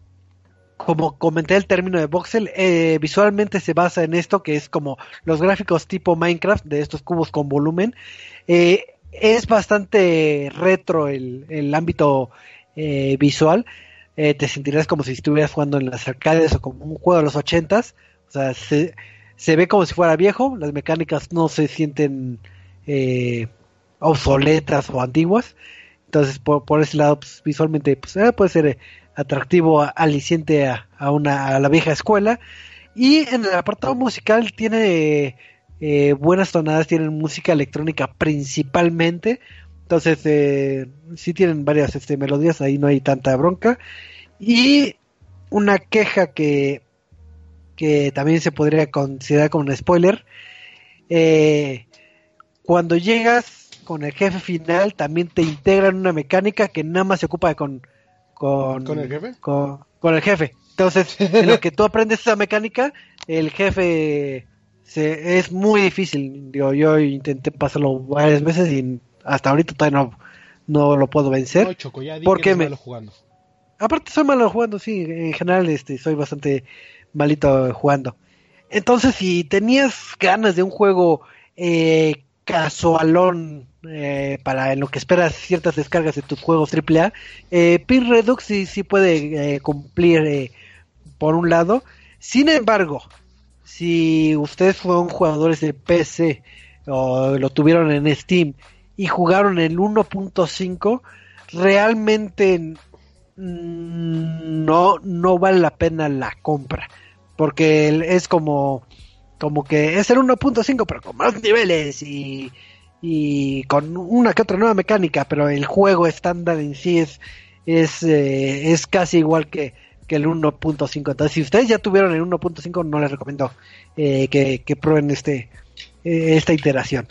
como comenté el término de voxel, eh, visualmente se basa en esto, que es como los gráficos tipo Minecraft, de estos cubos con volumen. Eh, es bastante retro el, el ámbito visual. Te sentirás como si estuvieras jugando en las arcades o como un juego de los ochentas. O sea, se, se ve como si fuera viejo, las mecánicas no se sienten eh, obsoletas o antiguas. Entonces, por, por ese lado, pues, visualmente pues, eh, puede ser atractivo, aliciente a, una, a la vieja escuela. Y en el apartado musical tiene eh, buenas tonadas, tienen música electrónica principalmente. Entonces, sí tienen varias este, melodías, ahí no hay tanta bronca. Y una queja que, que también se podría considerar como un spoiler. Eh, cuando llegas con el jefe final, también te integran una mecánica que nada más se ocupa con. ¿Con, ¿Con el jefe? Con, con el jefe. Entonces, en lo que tú aprendes esa mecánica, el jefe se, es muy difícil. Digo, yo intenté pasarlo varias veces y hasta ahorita todavía no, no lo puedo vencer. No, Choco, ya di porque me... malo jugando. Aparte soy malo jugando, sí, en general este soy bastante malito jugando. Entonces, si tenías ganas de un juego eh, casualón eh, para en lo que esperas ciertas descargas de tus juegos AAA, eh, Pin Redux sí, sí puede eh, cumplir eh, por un lado. Sin embargo, si ustedes fueron jugadores de PC o lo tuvieron en Steam y jugaron el 1.5, realmente no, no vale la pena la compra. Porque es como, como que es el 1.5, pero con más niveles y, y con una que otra nueva mecánica, pero el juego estándar en sí es, es, eh, es casi igual que, que el 1.5. Entonces, si ustedes ya tuvieron el 1.5, no les recomiendo eh, que, que, prueben este eh, esta iteración.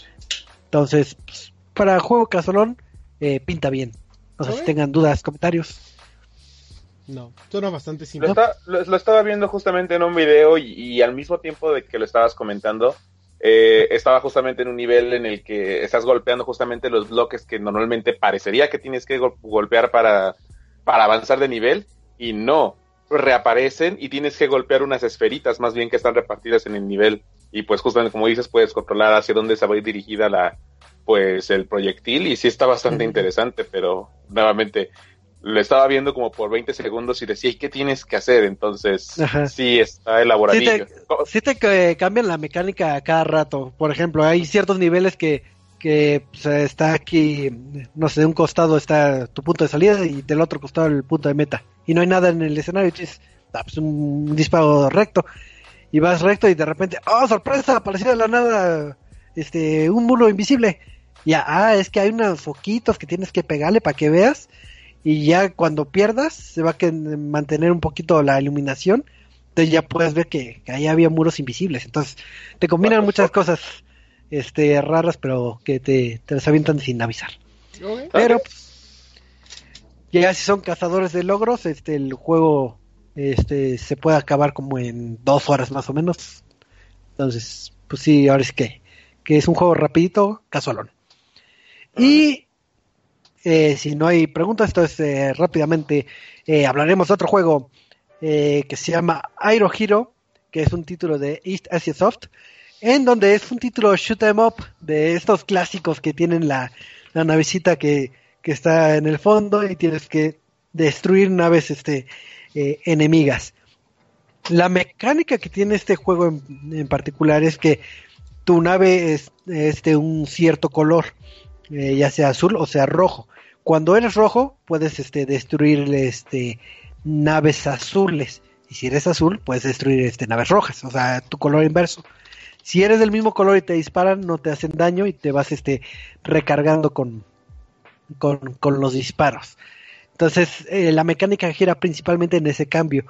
Entonces, pues, para juego casolón, pinta bien. No sé si tengan dudas, comentarios. No, suena bastante simple. Lo, está, lo, lo, estaba viendo justamente en un video y, y, al mismo tiempo de que lo estabas comentando, eh, estaba justamente en un nivel en el que estás golpeando justamente los bloques que normalmente parecería que tienes que gol golpear para, para avanzar de nivel y no, reaparecen y tienes que golpear unas esferitas más bien que están repartidas en el nivel. Y pues justamente como dices puedes controlar hacia dónde se va a ir dirigida la pues el proyectil y sí está bastante interesante pero nuevamente lo estaba viendo como por 20 segundos y decía, ¿y qué tienes que hacer? Entonces, Ajá. sí está elaboradillo. Sí te, sí te cambian la mecánica cada rato. Por ejemplo, hay ciertos niveles que, que pues, está aquí, no sé, de un costado está tu punto de salida y del otro costado el punto de meta. Y no hay nada en el escenario, dices, ah, pues un disparo recto. Y vas recto y de repente, ¡oh, sorpresa! Apareció de la nada este un muro invisible. Y ah, es que hay unos foquitos que tienes que pegarle para que veas y ya cuando pierdas se va a mantener un poquito la iluminación entonces ya puedes ver que, que ahí había muros invisibles. Entonces te combinan muchas cosas este raras pero que te, te las avientan sin avisar. Okay. pero pues, ya si son cazadores de logros este el juego este se puede acabar como en dos horas más o menos. Entonces pues sí ahora es que que es un juego rapidito casualón. Y eh, si no hay preguntas, entonces eh, rápidamente eh, hablaremos de otro juego eh, que se llama Aero Hero, que es un título de East Asia Soft, en donde es un título shoot 'em up de estos clásicos que tienen la, la navecita que, que, está en el fondo y tienes que destruir naves este, enemigas. La mecánica que tiene este juego en, en particular es que tu nave es, es de un cierto color ya sea azul o sea rojo. Cuando eres rojo, puedes este, destruir este, naves azules. Y si eres azul, puedes destruir este, naves rojas, o sea, tu color inverso. Si eres del mismo color y te disparan, no te hacen daño y te vas este, recargando con, con, con los disparos. Entonces, eh, la mecánica gira principalmente en ese cambio.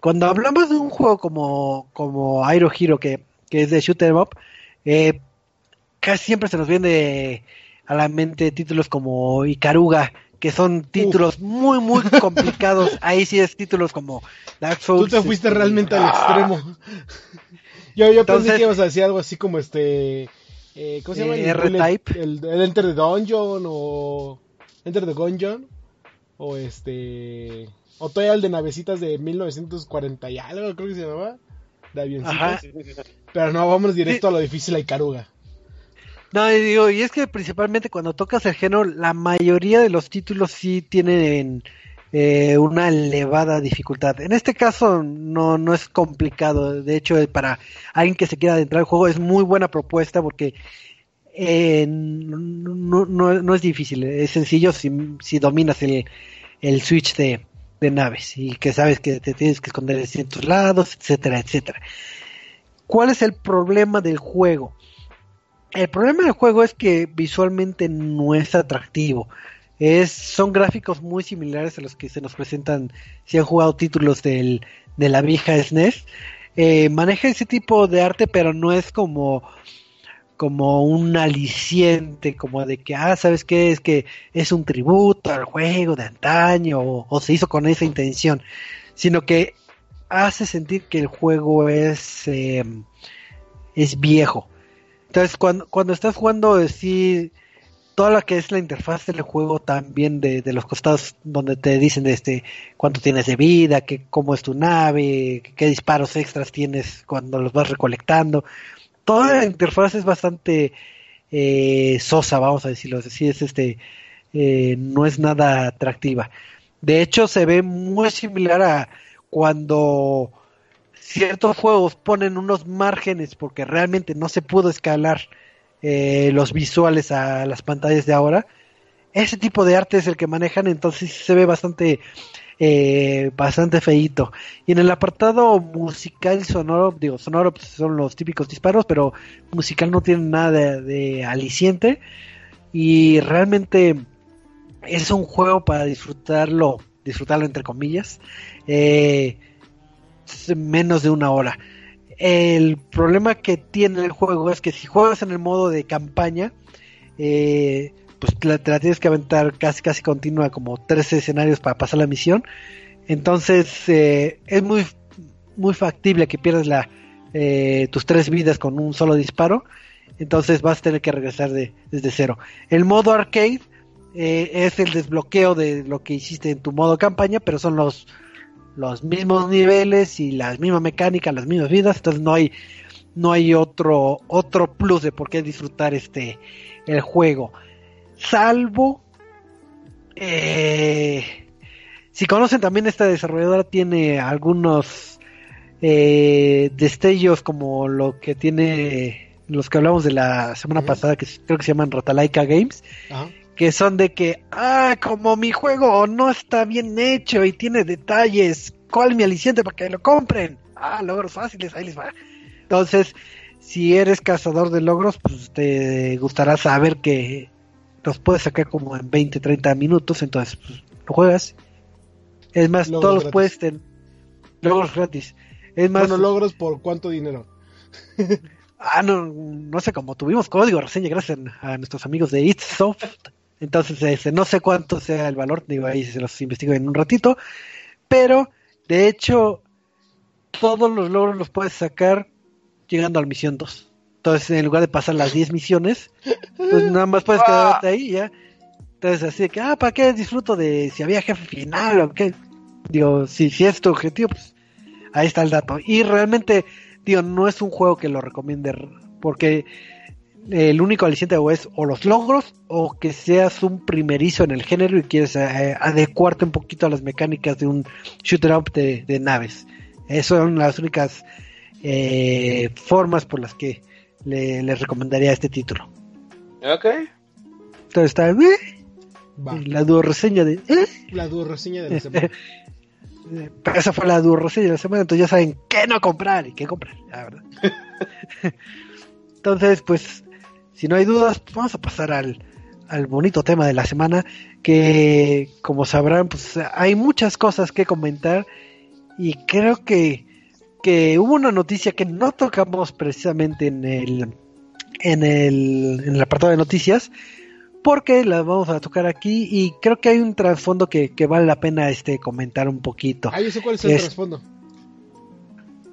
Cuando hablamos de un juego como, como Aero Hero, que, que es de Shoot 'em Up, eh, casi siempre se nos viene a la mente títulos como Icaruga, que son títulos muy, muy complicados. Ahí sí es títulos como Dark Souls. Tú te fuiste este, realmente al extremo. Yo, yo pensé que ibas a decir algo así como este. Eh, ¿Cómo se llama? Eh, R-Type. El, Enter the Dungeon o. Enter the Gungeon. O este. O todavía el de navecitas de 1940 y algo, creo que se llamaba. De avioncitos. Pero no, vamos directo a lo difícil, a Icaruga. No, y digo, y es que principalmente cuando tocas el género, la mayoría de los títulos sí tienen eh, una elevada dificultad. En este caso no, no es complicado, de hecho para alguien que se quiera adentrar al juego es muy buena propuesta porque eh, no, no, es difícil, es sencillo si, si dominas el, el switch de, de naves y que sabes que te tienes que esconder en ciertos lados, etcétera, etcétera. ¿Cuál es el problema del juego? El problema del juego es que visualmente no es atractivo. Es, son gráficos muy similares a los que se nos presentan si han jugado títulos del, de la vieja SNES. E eh, maneja ese tipo de arte, pero no es como, como un aliciente, como de que, ah, ¿sabes qué? Es que es un tributo al juego de antaño o, se hizo con esa intención, sino que hace sentir que el juego es, eh, es viejo entonces, cuando, cuando estás jugando, sí, toda la que es la interfaz del juego también de, de los costados donde te dicen este cuánto tienes de vida, que, cómo es tu nave, qué disparos extras tienes cuando los vas recolectando. Toda la interfaz es bastante eh, sosa, vamos a decirlo así, es este, eh, no es nada atractiva. De hecho, se ve muy similar a cuando ciertos juegos ponen unos márgenes porque realmente no se pudo escalar eh, los visuales a las pantallas de ahora. Ese tipo de arte es el que manejan, entonces se ve bastante eh, bastante feito. Y en el apartado musical sonoro, digo, sonoro pues, son los típicos disparos, pero musical no tiene nada de, aliciente. Y realmente es un juego para disfrutarlo, disfrutarlo entre comillas. Eh, menos de una hora. El problema que tiene el juego es que si juegas en el modo de campaña, eh, pues te la, tienes que aventar casi casi continua como tres escenarios para pasar la misión. Entonces eh, es muy muy factible que pierdas la, eh, tus tres vidas con un solo disparo. Entonces vas a tener que regresar de, desde cero. El modo arcade es el desbloqueo de lo que hiciste en tu modo campaña, pero son los los mismos niveles y las mismas mecánicas, las mismas vidas, entonces no hay no hay otro otro plus de por qué disfrutar este el juego, salvo eh, si conocen también esta desarrolladora tiene algunos eh, destellos como lo que tiene los que hablamos de la semana pasada que creo que se llaman Rotalaika Games que son de que, ah, como mi juego no está bien hecho y tiene detalles, ¿cuál mi aliciente para que lo compren? Ah, logros fáciles, ahí les va. Entonces, si eres cazador de logros, pues te gustará saber que los puedes sacar como en 20, 30 minutos, entonces pues, lo juegas. Es más, todos los puedes tener logros gratis. Es más, bueno, logros por cuánto dinero. ah, no, no sé, como tuvimos código reseña gracias a, nuestros amigos de Itsoft. Entonces, este, no sé cuánto sea el valor, digo, ahí se los investigo en un ratito, pero de hecho, todos los logros los puedes sacar llegando a la misión 2. Entonces, en lugar de pasar las 10 misiones, pues nada más puedes quedarte ahí ya. Entonces, así de que, ah, ¿para qué disfruto de si había jefe final o qué? Digo, si, si es tu objetivo, pues ahí está el dato. Y realmente, digo, no es un juego que lo recomiende porque el único aliciente o es o los logros o que seas un primerizo en el género y quieres eh, adecuarte un poquito a las mecánicas de un shooter up de, naves. Esas son las únicas eh, formas por las que le, recomendaría este título. Ok. Entonces está ¿eh? la duro reseña de la duro reseña de la semana. esa fue la duro reseña de la semana, entonces ya saben qué no comprar y qué comprar, la verdad. entonces, pues si no hay dudas, vamos a pasar al, bonito tema de la semana, que como sabrán, pues hay muchas cosas que comentar y creo que, que hubo una noticia que no tocamos precisamente en el, en el, en el apartado de noticias, porque las vamos a tocar aquí y creo que hay un trasfondo que, que vale la pena este comentar un poquito. Ah, yo sé cuál es el trasfondo.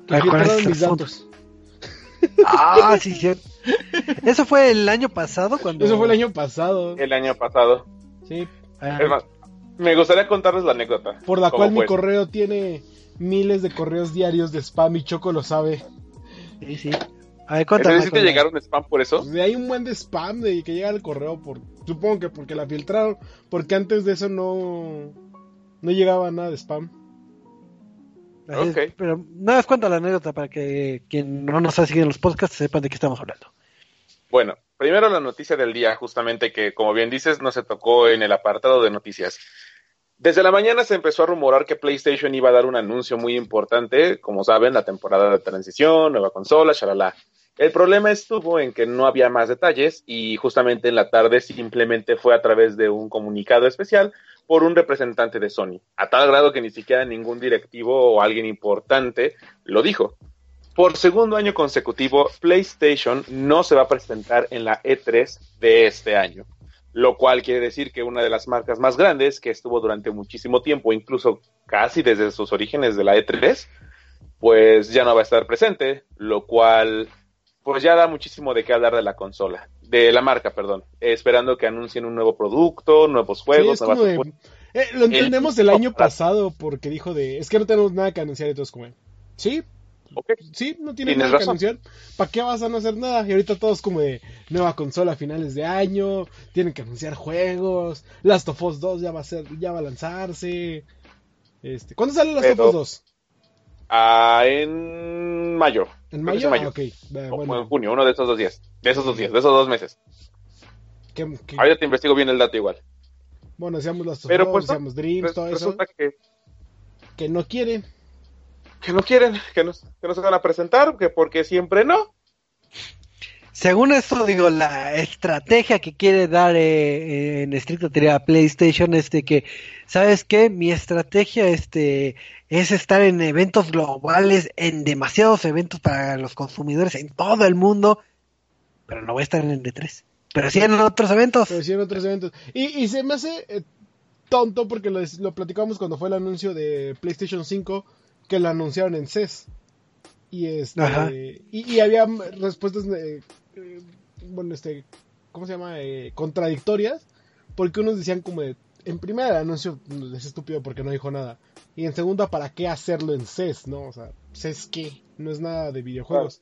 Que mis datos. Ah, sí, sí. Eso fue el año pasado cuando. Eso fue el año pasado. El año pasado. Sí. me gustaría contarles la anécdota. Por la cual mi correo tiene miles de correos diarios de spam y Choco lo sabe. Sí, sí. A ver, cuéntame. ¿Necesita llegar un spam por eso? hay un buen de spam de que llega el correo por. Supongo que porque la filtraron. Porque antes de eso no. No llegaba nada de spam. Okay. pero nada más cuenta la anécdota para que quien no nos ha seguido en los podcasts sepan de qué estamos hablando. Bueno, primero la noticia del día, justamente que, como bien dices, no se tocó en el apartado de noticias. Desde la mañana se empezó a rumorar que PlayStation iba a dar un anuncio muy importante, como saben, la temporada de transición, nueva consola, shalala. El problema estuvo en que no había más detalles y justamente en la tarde simplemente fue a través de un comunicado especial por un representante de Sony, a tal grado que ni siquiera ningún directivo o alguien importante lo dijo. Por segundo año consecutivo, PlayStation no se va a presentar en la E3 de este año, lo cual quiere decir que una de las marcas más grandes que estuvo durante muchísimo tiempo, incluso casi desde sus orígenes de la E3, pues ya no va a estar presente, lo cual pues ya da muchísimo de qué hablar de la consola, de la marca, perdón, esperando que anuncien un nuevo producto, nuevos juegos, eh, lo entendemos el, año pasado porque dijo de, es que no tenemos nada que anunciar, entonces como, sí, sí, no tiene nada que anunciar, ¿para qué vas a no hacer nada? Y ahorita todos como de nueva consola a finales de año, tienen que anunciar juegos, Last of Us 2 ya va a ser, ya va a lanzarse, este, ¿cuándo sale Last of Us 2? Ah, en mayo. ¿En mayo? Ah, o en junio, uno de esos dos días. De esos dos días, de esos dos meses. ¿Qué, Ahorita te investigo bien el dato igual. Bueno, decíamos las Pero pues, decíamos Dreams, todo eso. Que, que no quieren. Que no quieren, que no, que no se van a presentar, que porque siempre no. Según esto, digo, la estrategia que quiere dar eh, en estricta teoría PlayStation es de que, ¿sabes qué? Mi estrategia este, es estar en eventos globales, en demasiados eventos para los consumidores en todo el mundo, pero no voy a estar en el D3. Pero sí en otros eventos. Pero sí en otros eventos. Y, se me hace eh, tonto porque lo, lo platicamos cuando fue el anuncio de PlayStation 5, que lo anunciaron en CES. Y, este, y, había respuestas de eh, bueno, este, ¿cómo se llama? Eh, contradictorias, porque unos decían como de, en primera el anuncio es estúpido porque no dijo nada, y en segunda, ¿para qué hacerlo en CES, no? O sea, CES qué, no es nada de videojuegos.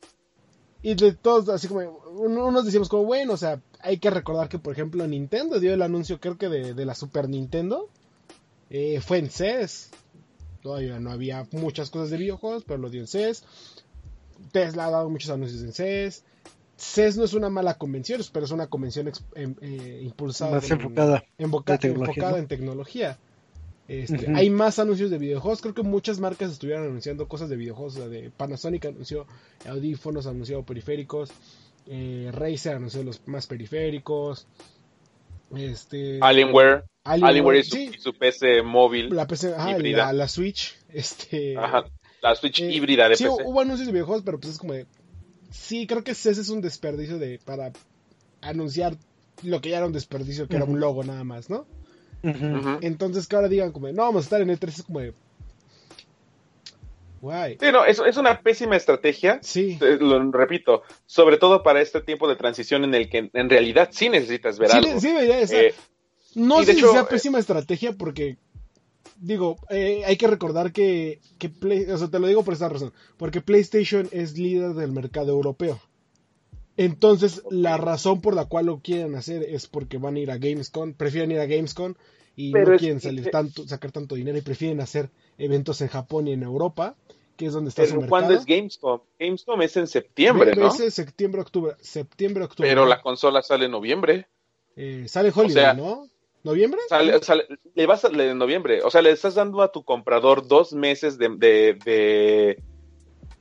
Y de todos, así como, unos decíamos como, bueno, o sea, hay que recordar que, por ejemplo, Nintendo dio el anuncio, creo que de, la Super Nintendo, eh, fue en CES. Todavía no había muchas cosas de videojuegos, pero lo dio en CES. Tesla ha dado muchos anuncios en CES. CES no es una mala convención, pero es una convención em, eh, impulsada. Más enfocada, enfocada en tecnología. Este, hay más anuncios de videojuegos. Creo que muchas marcas estuvieron anunciando cosas de videojuegos. de Panasonic anunció audífonos, anunció periféricos. Eh, Razer anunció los más periféricos. Este, Alienware. Alienware, es su, PC móvil. La PC, híbrida. La, Switch. Este, la Switch eh, híbrida de sí, hubo anuncios de videojuegos, pero pues es como de sí, creo que ese es un desperdicio de para anunciar lo que ya era un desperdicio, que era un logo nada más, ¿no? Entonces que ahora digan como, no, vamos a estar en E3, es como de... Guay. Sí, no, es, es una pésima estrategia. Sí. Lo repito, sobre todo para este tiempo de transición en el que en realidad sí necesitas ver algo. Sí, eh, no sé si sea eh, pésima estrategia porque digo, eh, hay que recordar que, que Play, o sea, te lo digo por esta razón, porque PlayStation es líder del mercado europeo. Entonces, la razón por la cual lo quieren hacer es porque van a ir a Gamescom, prefieren ir a Gamescom y no quieren salir tanto, sacar tanto dinero y prefieren hacer eventos en Japón y en Europa, que es donde está su mercado. ¿Cuándo es Gamescom? Gamescom es en septiembre, ¿no? Es septiembre, octubre, septiembre, octubre. Pero la consola sale en noviembre. Eh, sale Hollywood, ¿no? ¿Noviembre? le vas a, en noviembre. O sea, le estás dando a tu comprador dos meses de, de,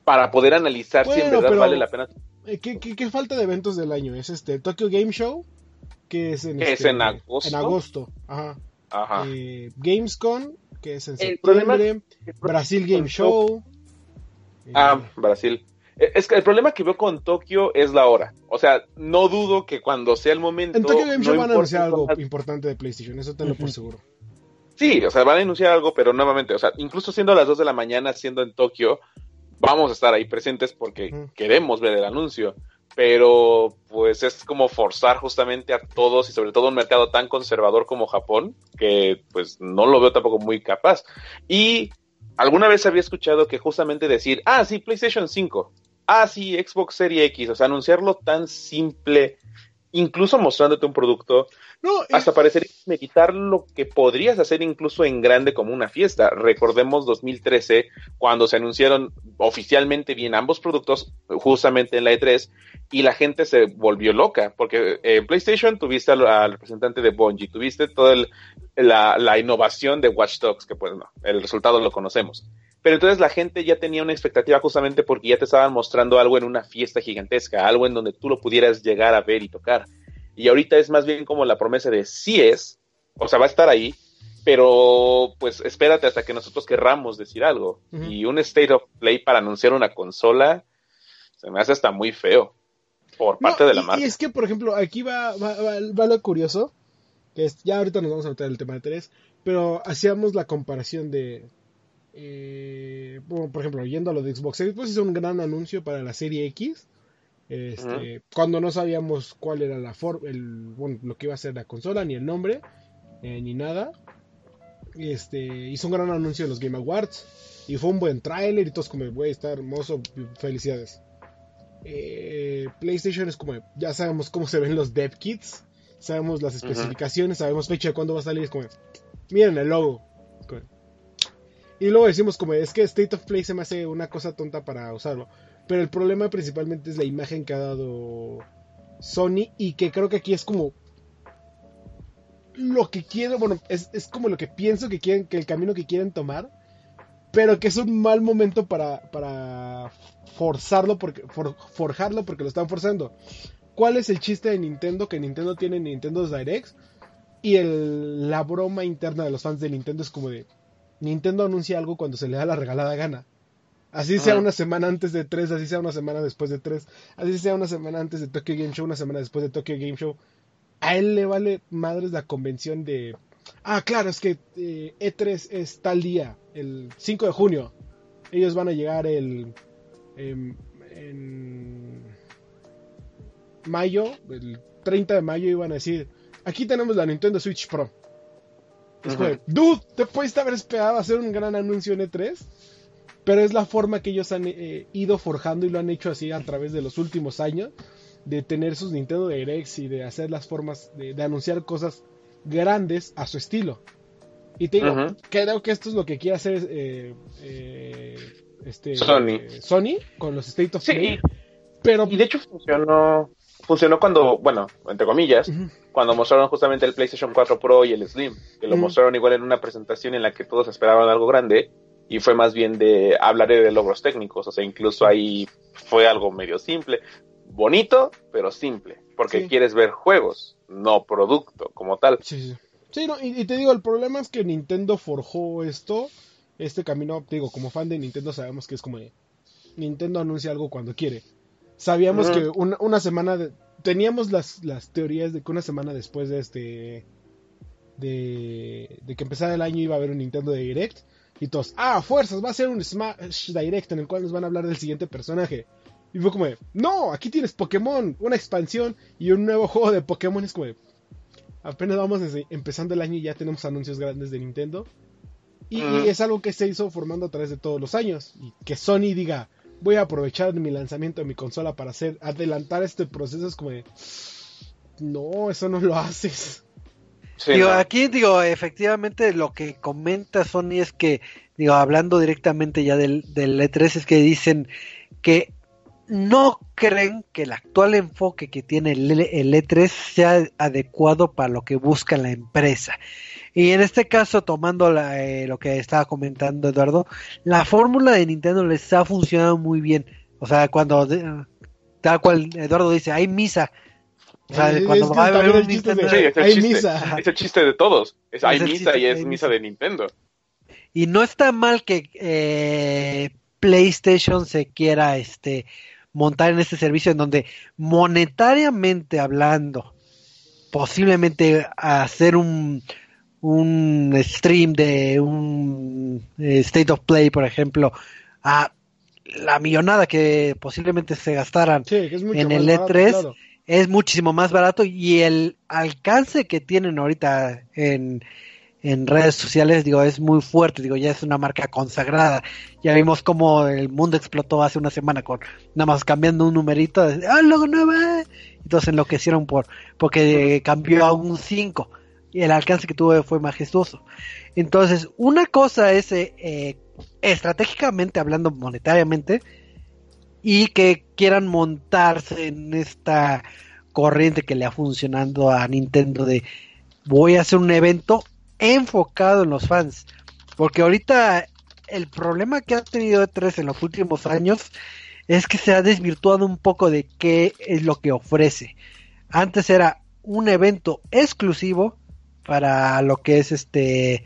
para poder analizar si en verdad vale la pena. Eh, ¿qué, qué, falta de eventos del año? ¿Es este Tokyo Game Show? Que es en, este, en agosto. En agosto, ajá. ajá. Eh, Gamescom, que es en septiembre. Brasil Game Show. Ah, Brasil. E, es que el problema que veo con Tokio es la hora. O sea, no dudo que cuando sea el momento. En Tokyo Game Show van a anunciar algo importante de PlayStation, eso tenlo por seguro. Sí, o sea, van a anunciar algo, pero nuevamente, o sea, incluso siendo a las 2 de la mañana, siendo en Tokio, vamos a estar ahí presentes porque queremos ver el anuncio. Pero pues es como forzar justamente a todos y sobre todo un mercado tan conservador como Japón, que pues no lo veo tampoco muy capaz. Y alguna vez había escuchado que justamente decir, ah, sí, PlayStation 5, ah, sí, Xbox Series X, o sea, anunciarlo tan simple, incluso mostrándote un producto, no, hasta parecer meditar lo que podrías hacer incluso en grande como una fiesta. Recordemos 2013, cuando se anunciaron oficialmente bien ambos productos, justamente en la E3, y la gente se volvió loca, porque en PlayStation tuviste al, representante de Bungie, tuviste toda la, la, innovación de Watch Dogs, que pues no, el resultado lo conocemos. Pero entonces la gente ya tenía una expectativa justamente porque ya te estaban mostrando algo en una fiesta gigantesca, algo en donde tú lo pudieras llegar a ver y tocar. Y ahorita es más bien como la promesa de sí es, o sea, va a estar ahí, pero pues espérate hasta que nosotros querramos decir algo. Y un State of Play para anunciar una consola se me hace hasta muy feo por parte de la marca. Y es que, por ejemplo, aquí va, va, lo curioso, que es, ya ahorita nos vamos a meter el tema de 3, pero hacíamos la comparación de, eh, por ejemplo, yendo a lo de Xbox, pues hizo un gran anuncio para la serie X, este, Cuando no sabíamos cuál era la forma, bueno, lo que iba a ser la consola, ni el nombre, eh, ni nada. Este, hizo un gran anuncio en los Game Awards. Y fue un buen tráiler y todos como, güey, está hermoso, felicidades. Eh, PlayStation es como, ya sabemos cómo se ven los dev kits, sabemos las especificaciones, sabemos fecha de cuándo va a salir, es como, miren el logo. Y luego decimos como, es que State of Play se me hace una cosa tonta para usarlo. Pero el problema principalmente es la imagen que ha dado Sony y que creo que aquí es como lo que quiero, bueno, es, como lo que pienso que quieren, que el camino que quieren tomar, pero que es un mal momento para, para forzarlo, porque, forjarlo porque lo están forzando. ¿Cuál es el chiste de Nintendo? Que Nintendo tiene Nintendo Direct y el, la broma interna de los fans de Nintendo es como de Nintendo anuncia algo cuando se le da la regalada gana. Así sea una semana antes de 3, así sea una semana después de 3, así sea una semana antes de Tokyo Game Show, una semana después de Tokyo Game Show. A él le vale madres la convención de... Ah, claro, es que E3 eh, e es tal día, el 5 de junio. Ellos van a llegar el... Em, en mayo, el 30 de mayo, iban a decir, aquí tenemos la Nintendo Switch Pro. Es dude, ¿te puedes haber esperado hacer un gran anuncio en E3? Pero es la forma que ellos han eh, ido forjando y lo han hecho así a través de los últimos años. De tener sus Nintendo Directs y de hacer las formas de, anunciar cosas grandes a su estilo. Y te digo, creo que esto es lo que quiere hacer eh, eh, este, Sony. con los State of Play. Pero... Y de hecho funcionó, funcionó cuando, bueno, entre comillas, cuando mostraron justamente el PlayStation 4 Pro y el Slim, que lo mostraron igual en una presentación en la que todos esperaban algo grande y fue más bien de hablaré de logros técnicos, o sea, incluso ahí fue algo medio simple, bonito, pero simple, porque quieres ver juegos, no producto como tal. Sí, sí. sí no, y, te digo, el problema es que Nintendo forjó esto, este camino, digo, como fan de Nintendo sabemos que es como Nintendo anuncia algo cuando quiere. Sabíamos que una, semana, teníamos las, las teorías de que una semana después de este, de, de que empezara el año iba a haber un Nintendo Direct y todos, ah, fuerzas, va a ser un Smash Direct en el cual nos van a hablar del siguiente personaje. Y fue como, no, aquí tienes Pokémon, una expansión y un nuevo juego de Pokémon. Es como, apenas vamos empezando el año y ya tenemos anuncios grandes de Nintendo. Y, es algo que se hizo formando a través de todos los años. Y que Sony diga, voy a aprovechar mi lanzamiento de mi consola para hacer, adelantar este proceso. Es como, no, eso no lo haces digo, aquí digo, efectivamente lo que comenta Sony es que, digo, hablando directamente ya del, del E3, es que dicen que no creen que el actual enfoque que tiene el, E3 sea adecuado para lo que busca la empresa. Y en este caso, tomando la, eh, lo que estaba comentando Eduardo, la fórmula de Nintendo les ha funcionado muy bien. O sea, cuando, tal cual Eduardo dice, hay misa o sea, cuando va a haber un Nintendo, sí, es el chiste, misa. Es el chiste de todos. Es, hay misa y es misa de Nintendo. Y no está mal que eh, PlayStation se quiera este montar en este servicio en donde monetariamente hablando posiblemente hacer un un stream de un eh, State of Play, por ejemplo, a la millonada que posiblemente se gastaran en el E3 es muchísimo más barato y el alcance que tienen ahorita en, en redes sociales, digo, es muy fuerte, digo, ya es una marca consagrada. Ya vimos cómo el mundo explotó hace una semana con nada más cambiando un numerito, ah, no Entonces enloquecieron por, porque cambió a un 5 y el alcance que tuvo fue majestuoso. Entonces, una cosa es eh, estratégicamente hablando monetariamente y que quieran montarse en esta corriente que le ha funcionado a Nintendo de voy a hacer un evento enfocado en los fans. Porque ahorita el problema que ha tenido E3 en los últimos años es que se ha desvirtuado un poco de qué es lo que ofrece. Antes era un evento exclusivo para lo que es este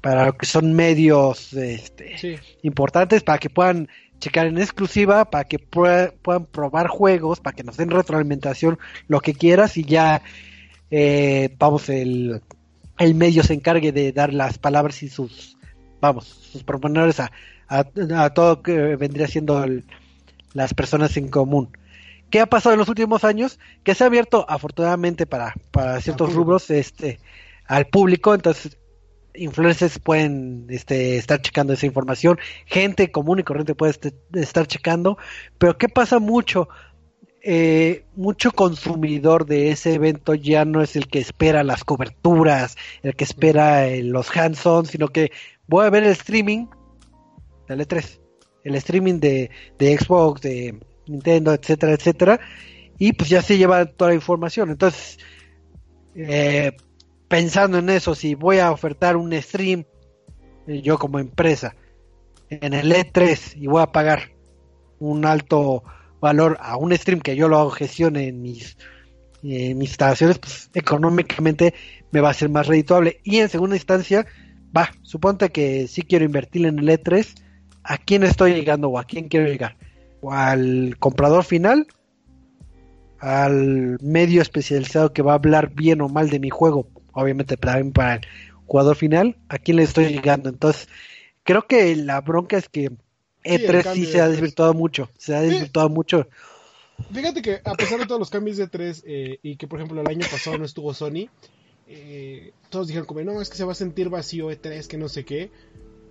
para lo que son medios este, importantes para que puedan checar en exclusiva para que puedan probar juegos para que nos den retroalimentación lo que quieras y ya eh, vamos el el medio se encargue de dar las palabras y sus, vamos, sus proponedores a, a, todo que vendría siendo las personas en común. ¿Qué ha pasado en los últimos años? Que se ha abierto, afortunadamente, para, para ciertos rubros, este, al público, entonces influencers pueden este, estar checando esa información, gente común y corriente puede este, estar checando, pero ¿qué pasa mucho? eh, mucho consumidor de ese evento ya no es el que espera las coberturas, el que espera eh, los hands-on, sino que voy a ver el streaming del E3, el streaming de, de Xbox, de Nintendo, etcétera, etcétera, y pues ya se lleva toda la información. Entonces, eh, pensando en eso, si voy a ofertar un stream, eh, yo como empresa, en el E3 y voy a pagar un alto valor a un stream que yo lo hago gestión en mis, instalaciones, pues económicamente me va a ser más redituable. Y en segunda instancia, va, suponte que si quiero invertir en el E3, ¿a quién estoy llegando o a quién quiero llegar? ¿O al comprador final? ¿Al medio especializado que va a hablar bien o mal de mi juego? Obviamente también para el jugador final, ¿a quién le estoy llegando? Entonces, creo que la bronca es que e3 sí, se ha desvirtuado mucho, se ha desvirtuado mucho. Fíjate que a pesar de todos los cambios de E3 eh, y que por ejemplo el año pasado no estuvo Sony, eh, todos dijeron como, no, es que se va a sentir vacío E3, que no sé qué.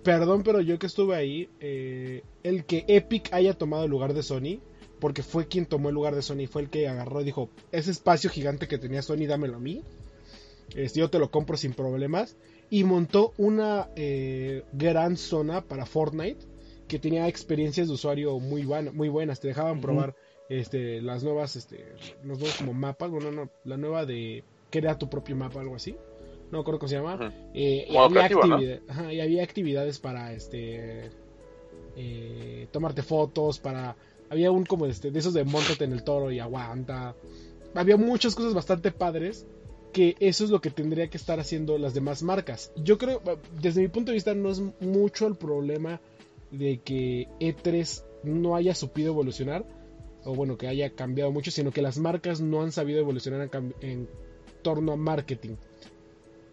Perdón, pero yo que estuve ahí, eh, el que Epic haya tomado el lugar de Sony, porque fue quien tomó el lugar de Sony, fue el que agarró y dijo, ese espacio gigante que tenía Sony, dámelo a mí. Este, yo te lo compro sin problemas. Y montó una gran zona para Fortnite que tenía experiencias de usuario muy, muy buenas, te dejaban probar este, las nuevas, este, los nuevos como mapas, bueno, no, la nueva de crea tu propio mapa, algo así, no me acuerdo cómo se llama, eh, y, había actividades para, este, eh, tomarte fotos, para, había un como este, de esos de montate en el toro y aguanta, había muchas cosas bastante padres que eso es lo que tendría que estar haciendo las demás marcas. Yo creo, desde mi punto de vista, no es mucho el problema de que E3 no haya supido evolucionar, o bueno, que haya cambiado mucho, sino que las marcas no han sabido evolucionar en, torno a marketing.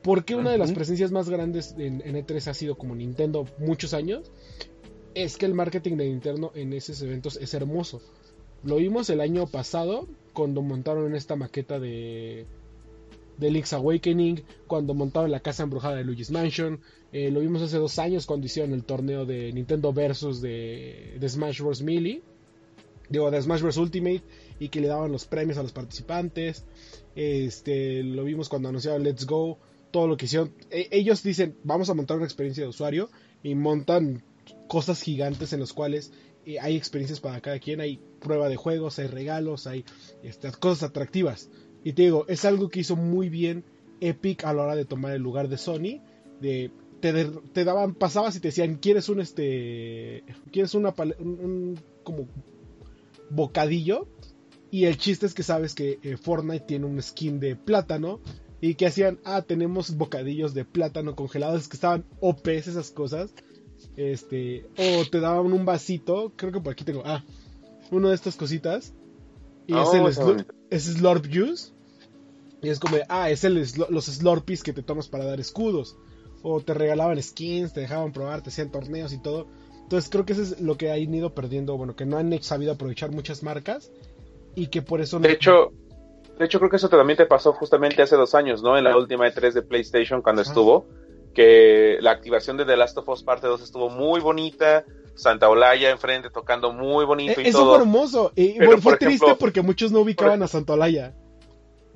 Porque una de las presencias más grandes en, E3 ha sido como Nintendo muchos años? Es que el marketing de Nintendo en esos eventos es hermoso. Lo vimos el año pasado cuando montaron esta maqueta de de Link's Awakening, cuando montaron la casa embrujada de Luigi's Mansion, eh, lo vimos hace dos años cuando hicieron el torneo de Nintendo Versus de, Smash Bros. Melee, digo, de Smash Bros. Ultimate, y que le daban los premios a los participantes, este, lo vimos cuando anunciaron Let's Go, todo lo que hicieron, e, ellos dicen, vamos a montar una experiencia de usuario, y montan cosas gigantes en las cuales eh, hay experiencias para cada quien, hay prueba de juegos, hay regalos, hay estas cosas atractivas. Y te digo, es algo que hizo muy bien Epic a la hora de tomar el lugar de Sony. De, te, daban, pasabas y te decían, ¿quieres un este. ¿Quieres una un, como bocadillo? Y el chiste es que sabes que eh, Fortnite tiene un skin de plátano. Y que hacían, ah, tenemos bocadillos de plátano congelados que estaban OPs esas cosas. Este, o te daban un vasito, creo que por aquí tengo, ah, uno de estas cositas. Y es el oh, es Slurp Juice. Y es como, ah, es el, los Slurpees que te tomas para dar escudos. O te regalaban skins, te dejaban probar, te hacían torneos y todo. Entonces creo que eso es lo que han ido perdiendo, bueno, que no han sabido aprovechar muchas marcas y que por eso... De hecho, de hecho creo que eso también te pasó justamente hace dos años, ¿no? En la última E3 de PlayStation cuando estuvo que la activación de The Last of Us Parte 2 estuvo muy bonita, Santa Olaya enfrente tocando muy bonito y Eso todo. fue hermoso, y fue triste porque muchos no ubicaban a Santa Olaya.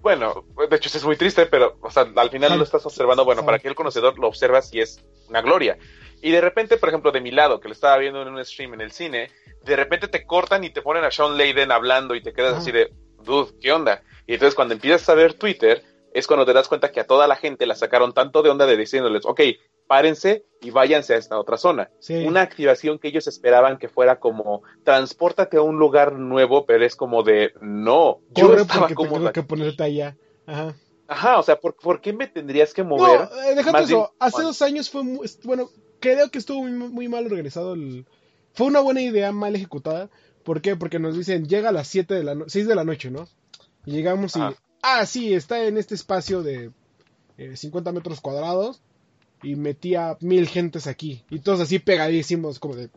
Bueno, de hecho es muy triste, pero o sea, al final lo estás observando, bueno, para que el conocedor lo observas y es una gloria. Y de repente, por ejemplo, de mi lado, que lo estaba viendo en un stream en el cine, de repente te cortan y te ponen a Sean Layden hablando y te quedas así de, dude, ¿qué onda? Y entonces cuando empiezas a ver Twitter, es cuando te das cuenta que a toda la gente la sacaron tanto de onda de diciéndoles, ok, párense y váyanse a esta otra zona. Una activación que ellos esperaban que fuera como, transpórtate a un lugar nuevo, pero es como de, no, yo estaba como... Tengo que ponerte allá. Ajá. Ajá, o sea, ¿por, ¿por qué me tendrías que mover? No, eh, déjate eso, hace dos años fue, muy, bueno, creo que estuvo muy, mal organizado. El... Fue una buena idea mal ejecutada. ¿Por qué? Porque nos dicen, llega a las 7 de la 6 de la noche, ¿no? Y llegamos y ah, sí, está en este espacio de 50 eh, metros cuadrados y metía mil gentes aquí. Y todos así pegadísimos, como de...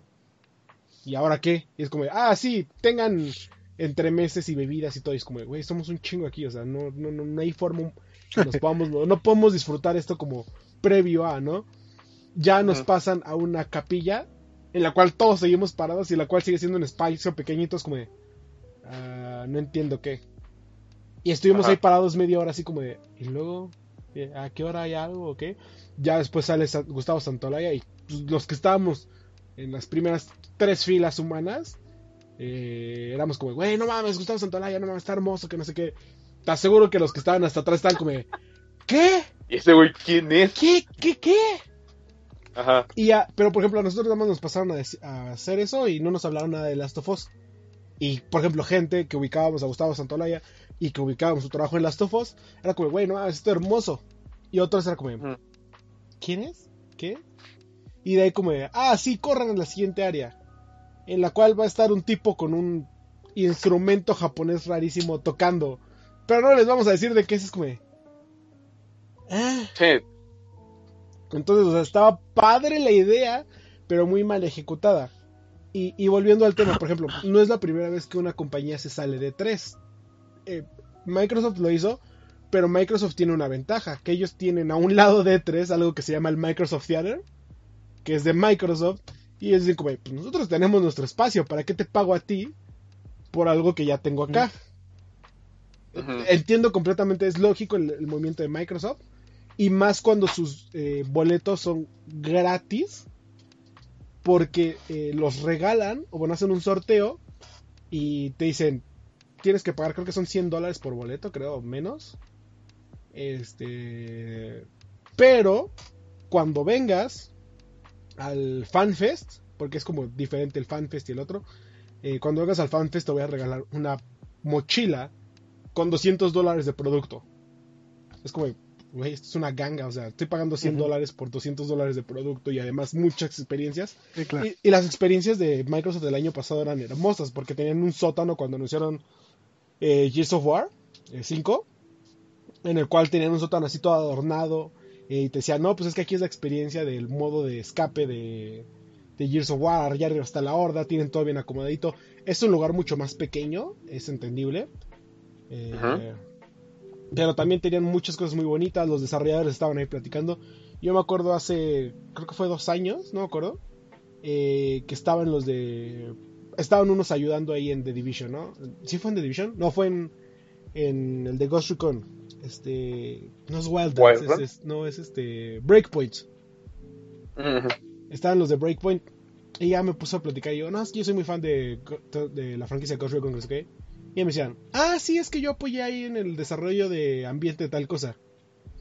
¿Y ahora qué? Y es como de, ah, sí, tengan entre meses y bebidas y todo. Y es como güey, somos un chingo aquí, o sea, no, no, no, hay forma que nos podamos, no, podemos disfrutar esto como previo a, ¿no? Ya nos pasan a una capilla en la cual todos seguimos parados y la cual sigue siendo un espacio pequeñito, es como de, ah, no entiendo qué. Y estuvimos ahí parados media hora así como de, ¿y luego? ¿A qué hora hay algo o qué? Ya después sale Gustavo Santolaya y pues, los que estábamos en las primeras tres filas humanas, eh, éramos como, güey, no mames, Gustavo Santolaya, no mames, está hermoso, que no sé qué. Te aseguro que los que estaban hasta atrás estaban como, ¿qué? ¿Y ese güey quién es? ¿Qué? ¿Qué? ¿Qué? Ajá. Y ya, pero por ejemplo, a nosotros nada más nos pasaron a, a, hacer eso y no nos hablaron nada de Last of Us. Y por ejemplo, gente que ubicábamos a Gustavo Santolaya y que ubicábamos su trabajo en Last of Us, era como, güey, no, esto es hermoso. Y otros era como, ¿quién es? ¿Qué? Y de ahí como, ah, sí, corran en la siguiente área, en la cual va a estar un tipo con un instrumento japonés rarísimo tocando. Pero no les vamos a decir de qué es, es como, ah. Sí. Entonces, o sea, estaba padre la idea, pero muy mal ejecutada. Y, y, volviendo al tema, por ejemplo, no es la primera vez que una compañía se sale de tres. Eh, Microsoft lo hizo, pero Microsoft tiene una ventaja, que ellos tienen a un lado de tres algo que se llama el Microsoft Theater, que es de Microsoft, y es como, pues nosotros tenemos nuestro espacio, ¿para qué te pago a ti por algo que ya tengo acá? Entiendo completamente, es lógico el, movimiento de Microsoft, y más cuando sus eh, boletos son gratis, porque eh, los regalan, o bueno, hacen un sorteo, y te dicen, tienes que pagar, creo que son 100 dólares por boleto, creo, menos. Este. Pero, cuando vengas al FanFest, porque es como diferente el FanFest y el otro, eh, cuando vengas al FanFest te voy a regalar una mochila con 200 dólares de producto. Es como, güey, esto es una ganga, o sea, estoy pagando 100 dólares por 200 dólares de producto y además muchas experiencias. y, las experiencias de Microsoft del año pasado eran hermosas porque tenían un sótano cuando anunciaron eh, Gears of War 5, eh, en el cual tenían un sótano así todo adornado. Eh, y te decían, no, pues es que aquí es la experiencia del modo de escape de, de Gears of War. Ya arriba está la horda, tienen todo bien acomodadito. Es un lugar mucho más pequeño, es entendible. Eh, pero también tenían muchas cosas muy bonitas. Los desarrolladores estaban ahí platicando. Yo me acuerdo hace, creo que fue dos años, no me acuerdo, que estaban los de estaban unos ayudando ahí en The Division, ¿no? ¿Sí fue en The Division? No, fue en, en el de Ghost Recon. Este. No es Wild, es, no, es este. Breakpoint. Estaban los de Breakpoint. Y ya me puso a platicar. Y yo, no, es que yo soy muy fan de, de la franquicia Ghost Recon, qué. Y me decían, ah, sí, es que yo apoyé ahí en el desarrollo de ambiente de tal cosa.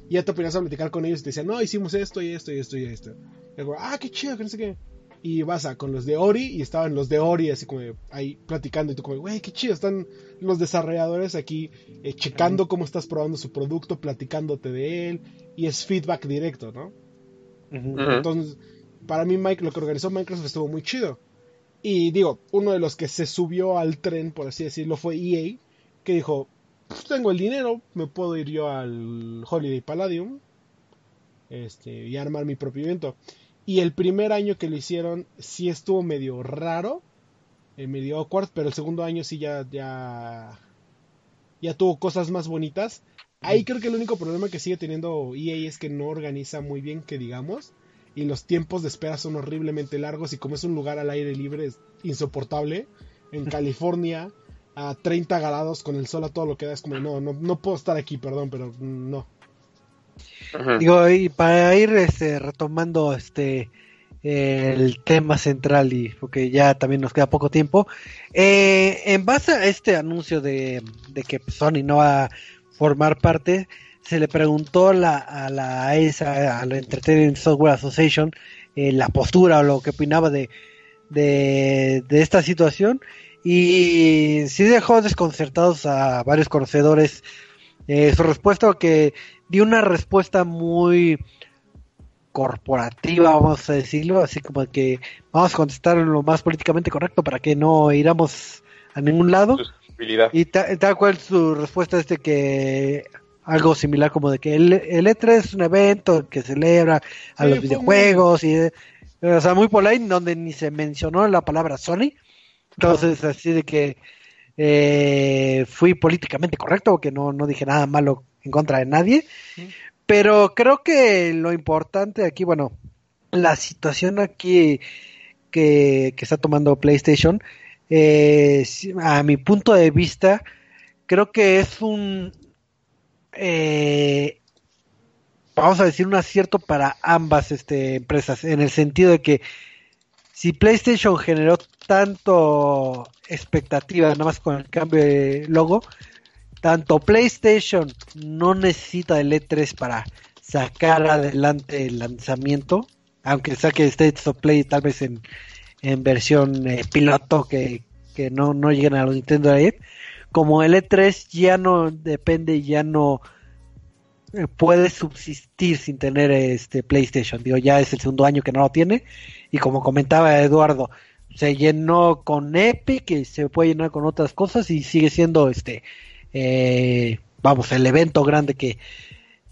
Y ya te ponías a platicar con ellos y te decían, no, hicimos esto y esto y esto y esto. Y yo, ah, qué chido, que no sé qué y vas a con los de Ori y estaban los de Ori así como ahí platicando y tú como, güey, qué chido, están los desarrolladores aquí eh, checando cómo estás probando su producto, platicándote de él y es feedback directo, ¿no? Entonces, para mí Mike, lo que organizó Microsoft estuvo muy chido. Y digo, uno de los que se subió al tren, por así decirlo, fue EA, que dijo, pues tengo el dinero, me puedo ir yo al Holiday Palladium este, y armar mi propio evento. Y el primer año que lo hicieron sí estuvo medio raro, eh, medio awkward, pero el segundo año sí ya, ya, ya tuvo cosas más bonitas. Ahí creo que el único problema que sigue teniendo EA es que no organiza muy bien, que digamos y los tiempos de espera son horriblemente largos y como es un lugar al aire libre es insoportable. En California a 30 grados con el sol a todo lo que da es como no, no, no puedo estar aquí, perdón, pero no. Digo, y para ir este, retomando este el tema central y porque ya también nos queda poco tiempo, eh, en base a este anuncio de, de que Sony no va a formar parte, se le preguntó a la, a la ESA, a la Entertainment Software Association, eh, la postura o lo que opinaba de, de, esta situación y sí dejó desconcertados a varios conocedores. Eh, su respuesta que dio una respuesta muy corporativa vamos a decirlo así como que vamos a contestar lo más políticamente correcto para que no iramos a ningún lado. Y tal cual su respuesta es de que algo similar como de que el, E3 es un evento que celebra a los videojuegos y o sea muy polite donde ni se mencionó la palabra Sony. Entonces así de que eh, fui políticamente correcto porque no, no dije nada malo en contra de nadie. Pero creo que lo importante aquí bueno la situación aquí que, que está tomando PlayStation eh, a mi punto de vista creo que es un eh, vamos a decir, un acierto para ambas este, empresas, en el sentido de que si PlayStation generó tanto expectativa, nada más con el cambio de logo, tanto PlayStation no necesita el E3 para sacar adelante el lanzamiento, aunque saque State of Play tal vez en, en versión eh, piloto que, que no, no lleguen a los Nintendo Direct como el E3 ya no depende, ya no eh, puede subsistir sin tener este PlayStation. Digo, ya es el segundo año que no lo tiene. Y como comentaba Eduardo, se llenó con Epic y se puede llenar con otras cosas y sigue siendo este, eh, vamos, el evento grande que,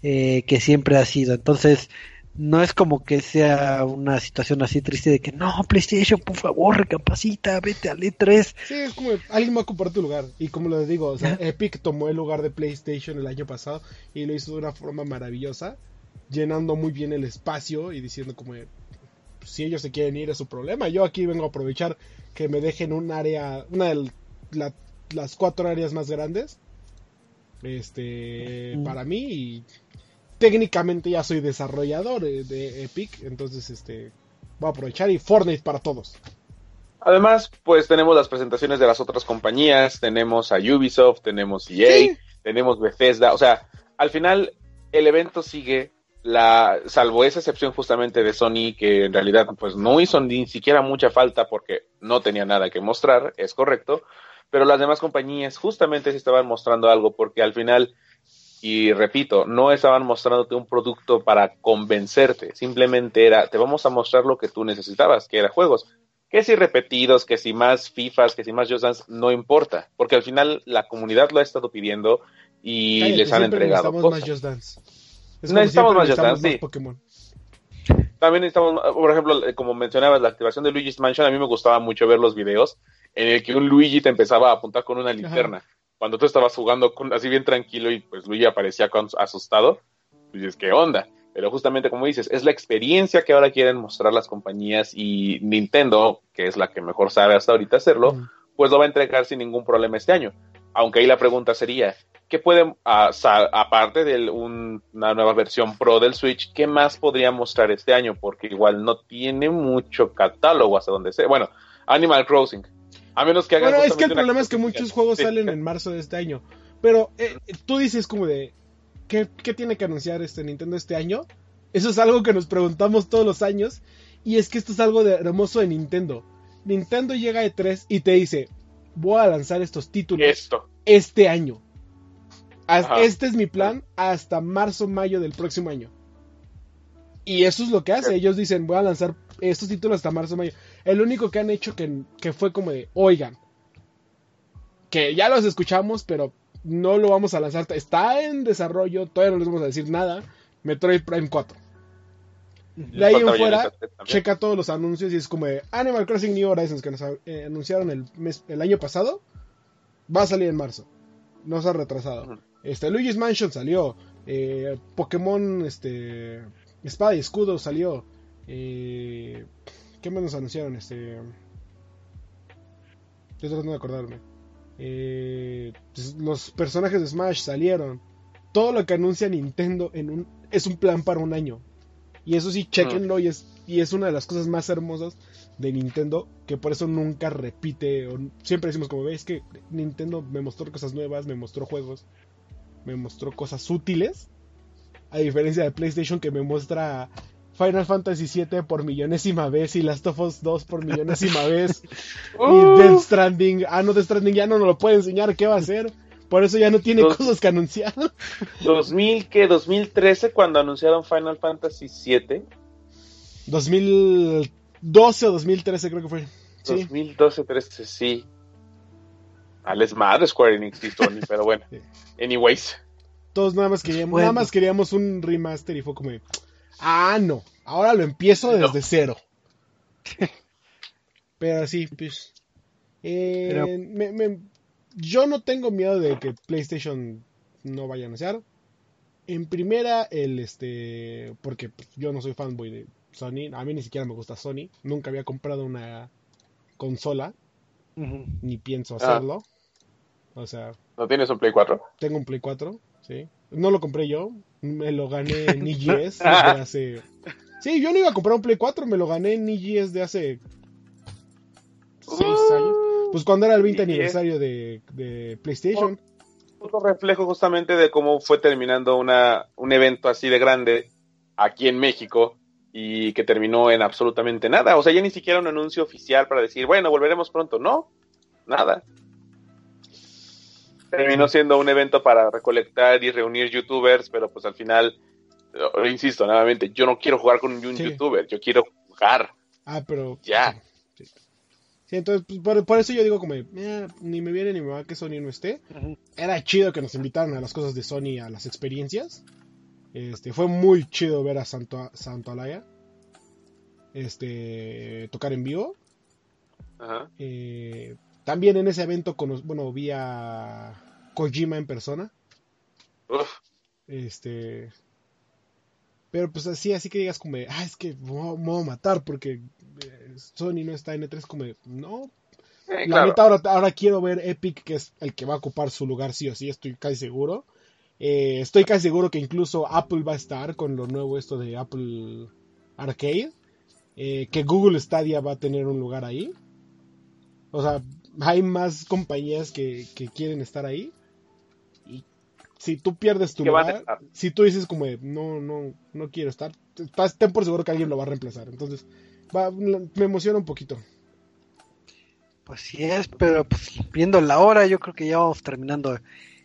eh, que siempre ha sido. Entonces, no es como que sea una situación así triste de que no, PlayStation, por favor, recapacita, vete al E3. Sí, es como alguien va a ocupar tu lugar. Y como les digo, o sea, Epic tomó el lugar de PlayStation el año pasado y lo hizo de una forma maravillosa, llenando muy bien el espacio y diciendo como si ellos se quieren ir es su problema. Yo aquí vengo a aprovechar que me dejen un área, una de las cuatro áreas más grandes este para mí y técnicamente ya soy desarrollador de Epic, entonces este voy a aprovechar y Fortnite para todos. Además, pues tenemos las presentaciones de las otras compañías, tenemos a Ubisoft, tenemos EA, tenemos Bethesda, o sea, al final el evento sigue la salvo esa excepción justamente de Sony que en realidad pues no hizo ni siquiera mucha falta porque no tenía nada que mostrar, es correcto, pero las demás compañías justamente se estaban mostrando algo porque al final y repito, no estaban mostrándote un producto para convencerte, simplemente era, te vamos a mostrar lo que tú necesitabas, que era juegos. Que si repetidos, que si más FIFAs, que si más Just Dance, no importa, porque al final la comunidad lo ha estado pidiendo y les han entregado necesitamos Más Just Dance. necesitamos más Just Dance, sí. También necesitamos, por ejemplo, como mencionabas, la activación de Luigi's Mansion, a mí me gustaba mucho ver los videos en el que un Luigi te empezaba a apuntar con una linterna cuando tú estabas jugando así bien tranquilo y pues Luigi aparecía asustado, pues dices, ¿qué onda? Pero justamente como dices, es la experiencia que ahora quieren mostrar las compañías y Nintendo, que es la que mejor sabe hasta ahorita hacerlo, pues lo va a entregar sin ningún problema este año. Aunque ahí la pregunta sería, ¿qué pueden, aparte de una nueva versión Pro del Switch, qué más podría mostrar este año? Porque igual no tiene mucho catálogo hasta donde sea. Bueno, Animal Crossing, a menos que Bueno, es que el problema es que muchos juegos salen en marzo de este año. Pero eh, tú dices como de. ¿qué, tiene que anunciar este Nintendo este año? Eso es algo que nos preguntamos todos los años. Y es que esto es algo de hermoso de Nintendo. Nintendo llega de 3 y te dice: Voy a lanzar estos títulos este año. Este es mi plan hasta marzo, mayo del próximo año. Y eso es lo que hace. Ellos dicen, voy a lanzar estos títulos hasta marzo, mayo. El único que han hecho que, que fue como de, oigan, que ya los escuchamos, pero no lo vamos a lanzar. Está en desarrollo, todavía no les vamos a decir nada. Metroid Prime 4. De ahí en fuera, checa todos los anuncios y es como de Animal Crossing New Horizons que nos eh, anunciaron el, mes, el año pasado. Va a salir en marzo. No se ha retrasado. Este, Luigi's Mansion salió. Eh, Pokémon este, Espada y Escudo salió. Eh, ¿Qué más nos anunciaron? Este, estoy tratando de acordarme. Eh, pues, los personajes de Smash salieron. Todo lo que anuncia Nintendo en un, es un plan para un año. Y eso sí, chequenlo y es, y es una de las cosas más hermosas de Nintendo, que por eso nunca repite, o siempre decimos como veis que Nintendo me mostró cosas nuevas, me mostró juegos, me mostró cosas útiles, a diferencia de PlayStation que me muestra Final Fantasy VII por millonésima vez y Last of Us 2 por millonésima vez y uh. Death Stranding, ah no, Death Stranding ya no nos lo puede enseñar, ¿qué va a hacer? Por eso ya no tiene cosas que anunciar. 2000, ¿qué? 2013 cuando anunciaron Final Fantasy VII. 2012 o 2013 creo que fue. ¿Sí? 2012, 13, sí. Al madre Square Enix y Sony, pero bueno. Anyways. Todos nada más queríamos, nada más queríamos un remaster y fue como, ah, no, ahora lo empiezo desde cero. pero sí, pues. Eh, me, yo no tengo miedo de que PlayStation no vaya a anunciar. En primera, el este. Porque yo no soy fanboy de Sony. A mí ni siquiera me gusta Sony. Nunca había comprado una consola. Ni pienso ah. hacerlo. O sea. ¿No tienes un Play 4? Tengo un Play 4, sí. No lo compré yo. Me lo gané en EGS de hace. Sí, yo no iba a comprar un Play 4. Me lo gané en EGS de hace. 6 años. Pues cuando era el 20 aniversario de, PlayStation. Otro reflejo justamente de cómo fue terminando una, un evento así de grande aquí en México y que terminó en absolutamente nada. O sea, ya ni siquiera un anuncio oficial para decir, bueno, volveremos pronto. No, nada. Terminó siendo un evento para recolectar y reunir youtubers, pero pues al final, insisto nuevamente, yo no quiero jugar con un youtuber, yo quiero jugar. Ah, pero... Ya entonces, pues, por, eso yo digo como, eh, ni me viene ni me va que Sony no esté. Era chido que nos invitaran a las cosas de Sony, a las experiencias. Este, fue muy chido ver a Santo, Santo Alaya este, tocar en vivo. Eh, también en ese evento, con, bueno, vi a Kojima en persona. Este, pero pues así, así que digas como, ah, es que me voy a matar porque Sony no está en E3 como no. Eh, la neta ahora, quiero ver Epic, que es el que va a ocupar su lugar sí o sí, estoy casi seguro. Eh, estoy casi seguro que incluso Apple va a estar con lo nuevo esto de Apple Arcade. Eh, que Google Stadia va a tener un lugar ahí. O sea, hay más compañías que, quieren estar ahí. Y si tú pierdes tu lugar, si tú dices como no, no, no quiero estar, ten por seguro que alguien lo va a reemplazar. Entonces, me emociona un poquito. Pues sí es, pero pues, viendo la hora, yo creo que ya vamos terminando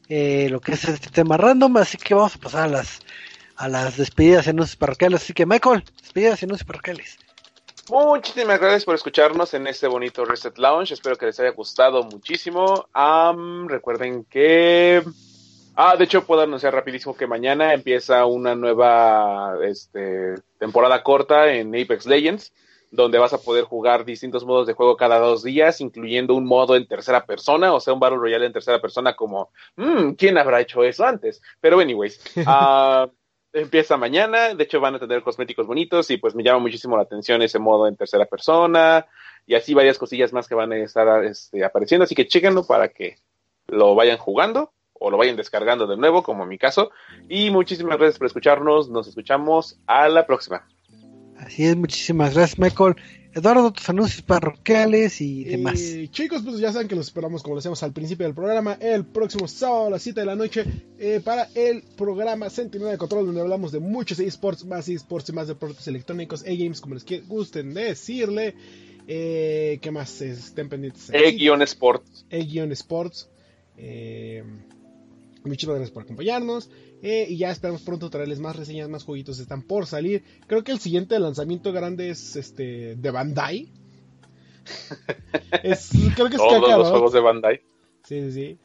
eh, lo que es este tema random, así que vamos a pasar a las a las despedidas y anuncios parroquiales. Así que Michael, despedidas y anuncios parroquiales. Muchísimas gracias por escucharnos en este bonito Reset Lounge. Espero que les haya gustado muchísimo. recuerden que... Ah, de hecho puedo anunciar rapidísimo que mañana empieza una nueva este, temporada corta en Apex Legends donde vas a poder jugar distintos modos de juego cada dos días, incluyendo un modo en tercera persona, o sea, un Battle Royale en tercera persona como, mmm, ¿quién habrá hecho eso antes? Pero anyways, uh, empieza mañana, de hecho van a tener cosméticos bonitos y pues me llama muchísimo la atención ese modo en tercera persona y así varias cosillas más que van a estar este, apareciendo, así que chéquenlo para que lo vayan jugando o lo vayan descargando de nuevo, como en mi caso. Y muchísimas gracias por escucharnos. Nos escuchamos a la próxima. Así es, muchísimas gracias, Michael. Eduardo, tus anuncios parroquiales y demás. chicos, pues ya saben que los esperamos, como lo decíamos al principio del programa, el próximo sábado a las 7 de la noche eh, para el programa Centinela de Control, donde hablamos de muchos esports, más esports y más deportes electrónicos, e-games, como les gusten decirle. Eh, ¿Qué más estén pendientes? E-sports. E-sports. Eh, Muchísimas gracias por acompañarnos. Eh, y ya esperamos pronto traerles más reseñas, más jueguitos están por salir. Creo que el siguiente lanzamiento grande es este de Bandai. es, creo que es Todos los juegos de Bandai. Sí, sí, sí.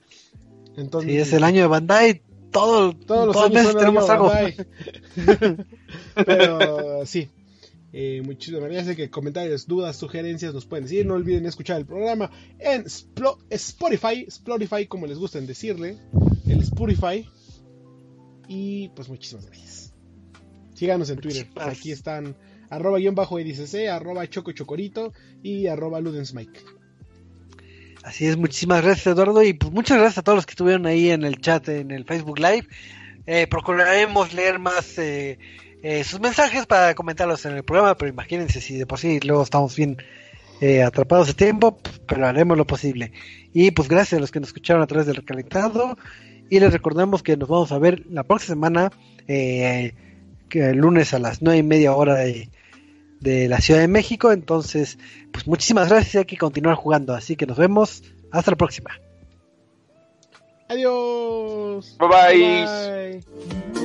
Entonces, sí, es el año de Bandai. Todo, todos los meses tenemos algo. Pero sí, eh, muchísimas gracias. Que comentarios, dudas, sugerencias nos pueden decir. No olviden escuchar el programa en Spotify, Spotify, como les gusten decirle, el Spotify. Y pues muchísimas gracias. Síganos en Twitter. Aquí están arroba guion bajo edicc, arroba choco chocorito y arroba ludensmike. Así es, muchísimas gracias Eduardo y pues muchas gracias a todos los que estuvieron ahí en el chat, en el Facebook Live. Eh, procuraremos leer más eh, eh, sus mensajes para comentarlos en el programa, pero imagínense si de por sí luego estamos bien eh, atrapados de tiempo, pero haremos lo posible. Y pues gracias a los que nos escucharon a través del recalentado y les recordamos que nos vamos a ver la próxima semana, eh, que el lunes a las nueve y media hora de, de la Ciudad de México. Entonces, pues muchísimas gracias y hay que continuar jugando. Así que nos vemos. Hasta la próxima. Adiós. bye. bye.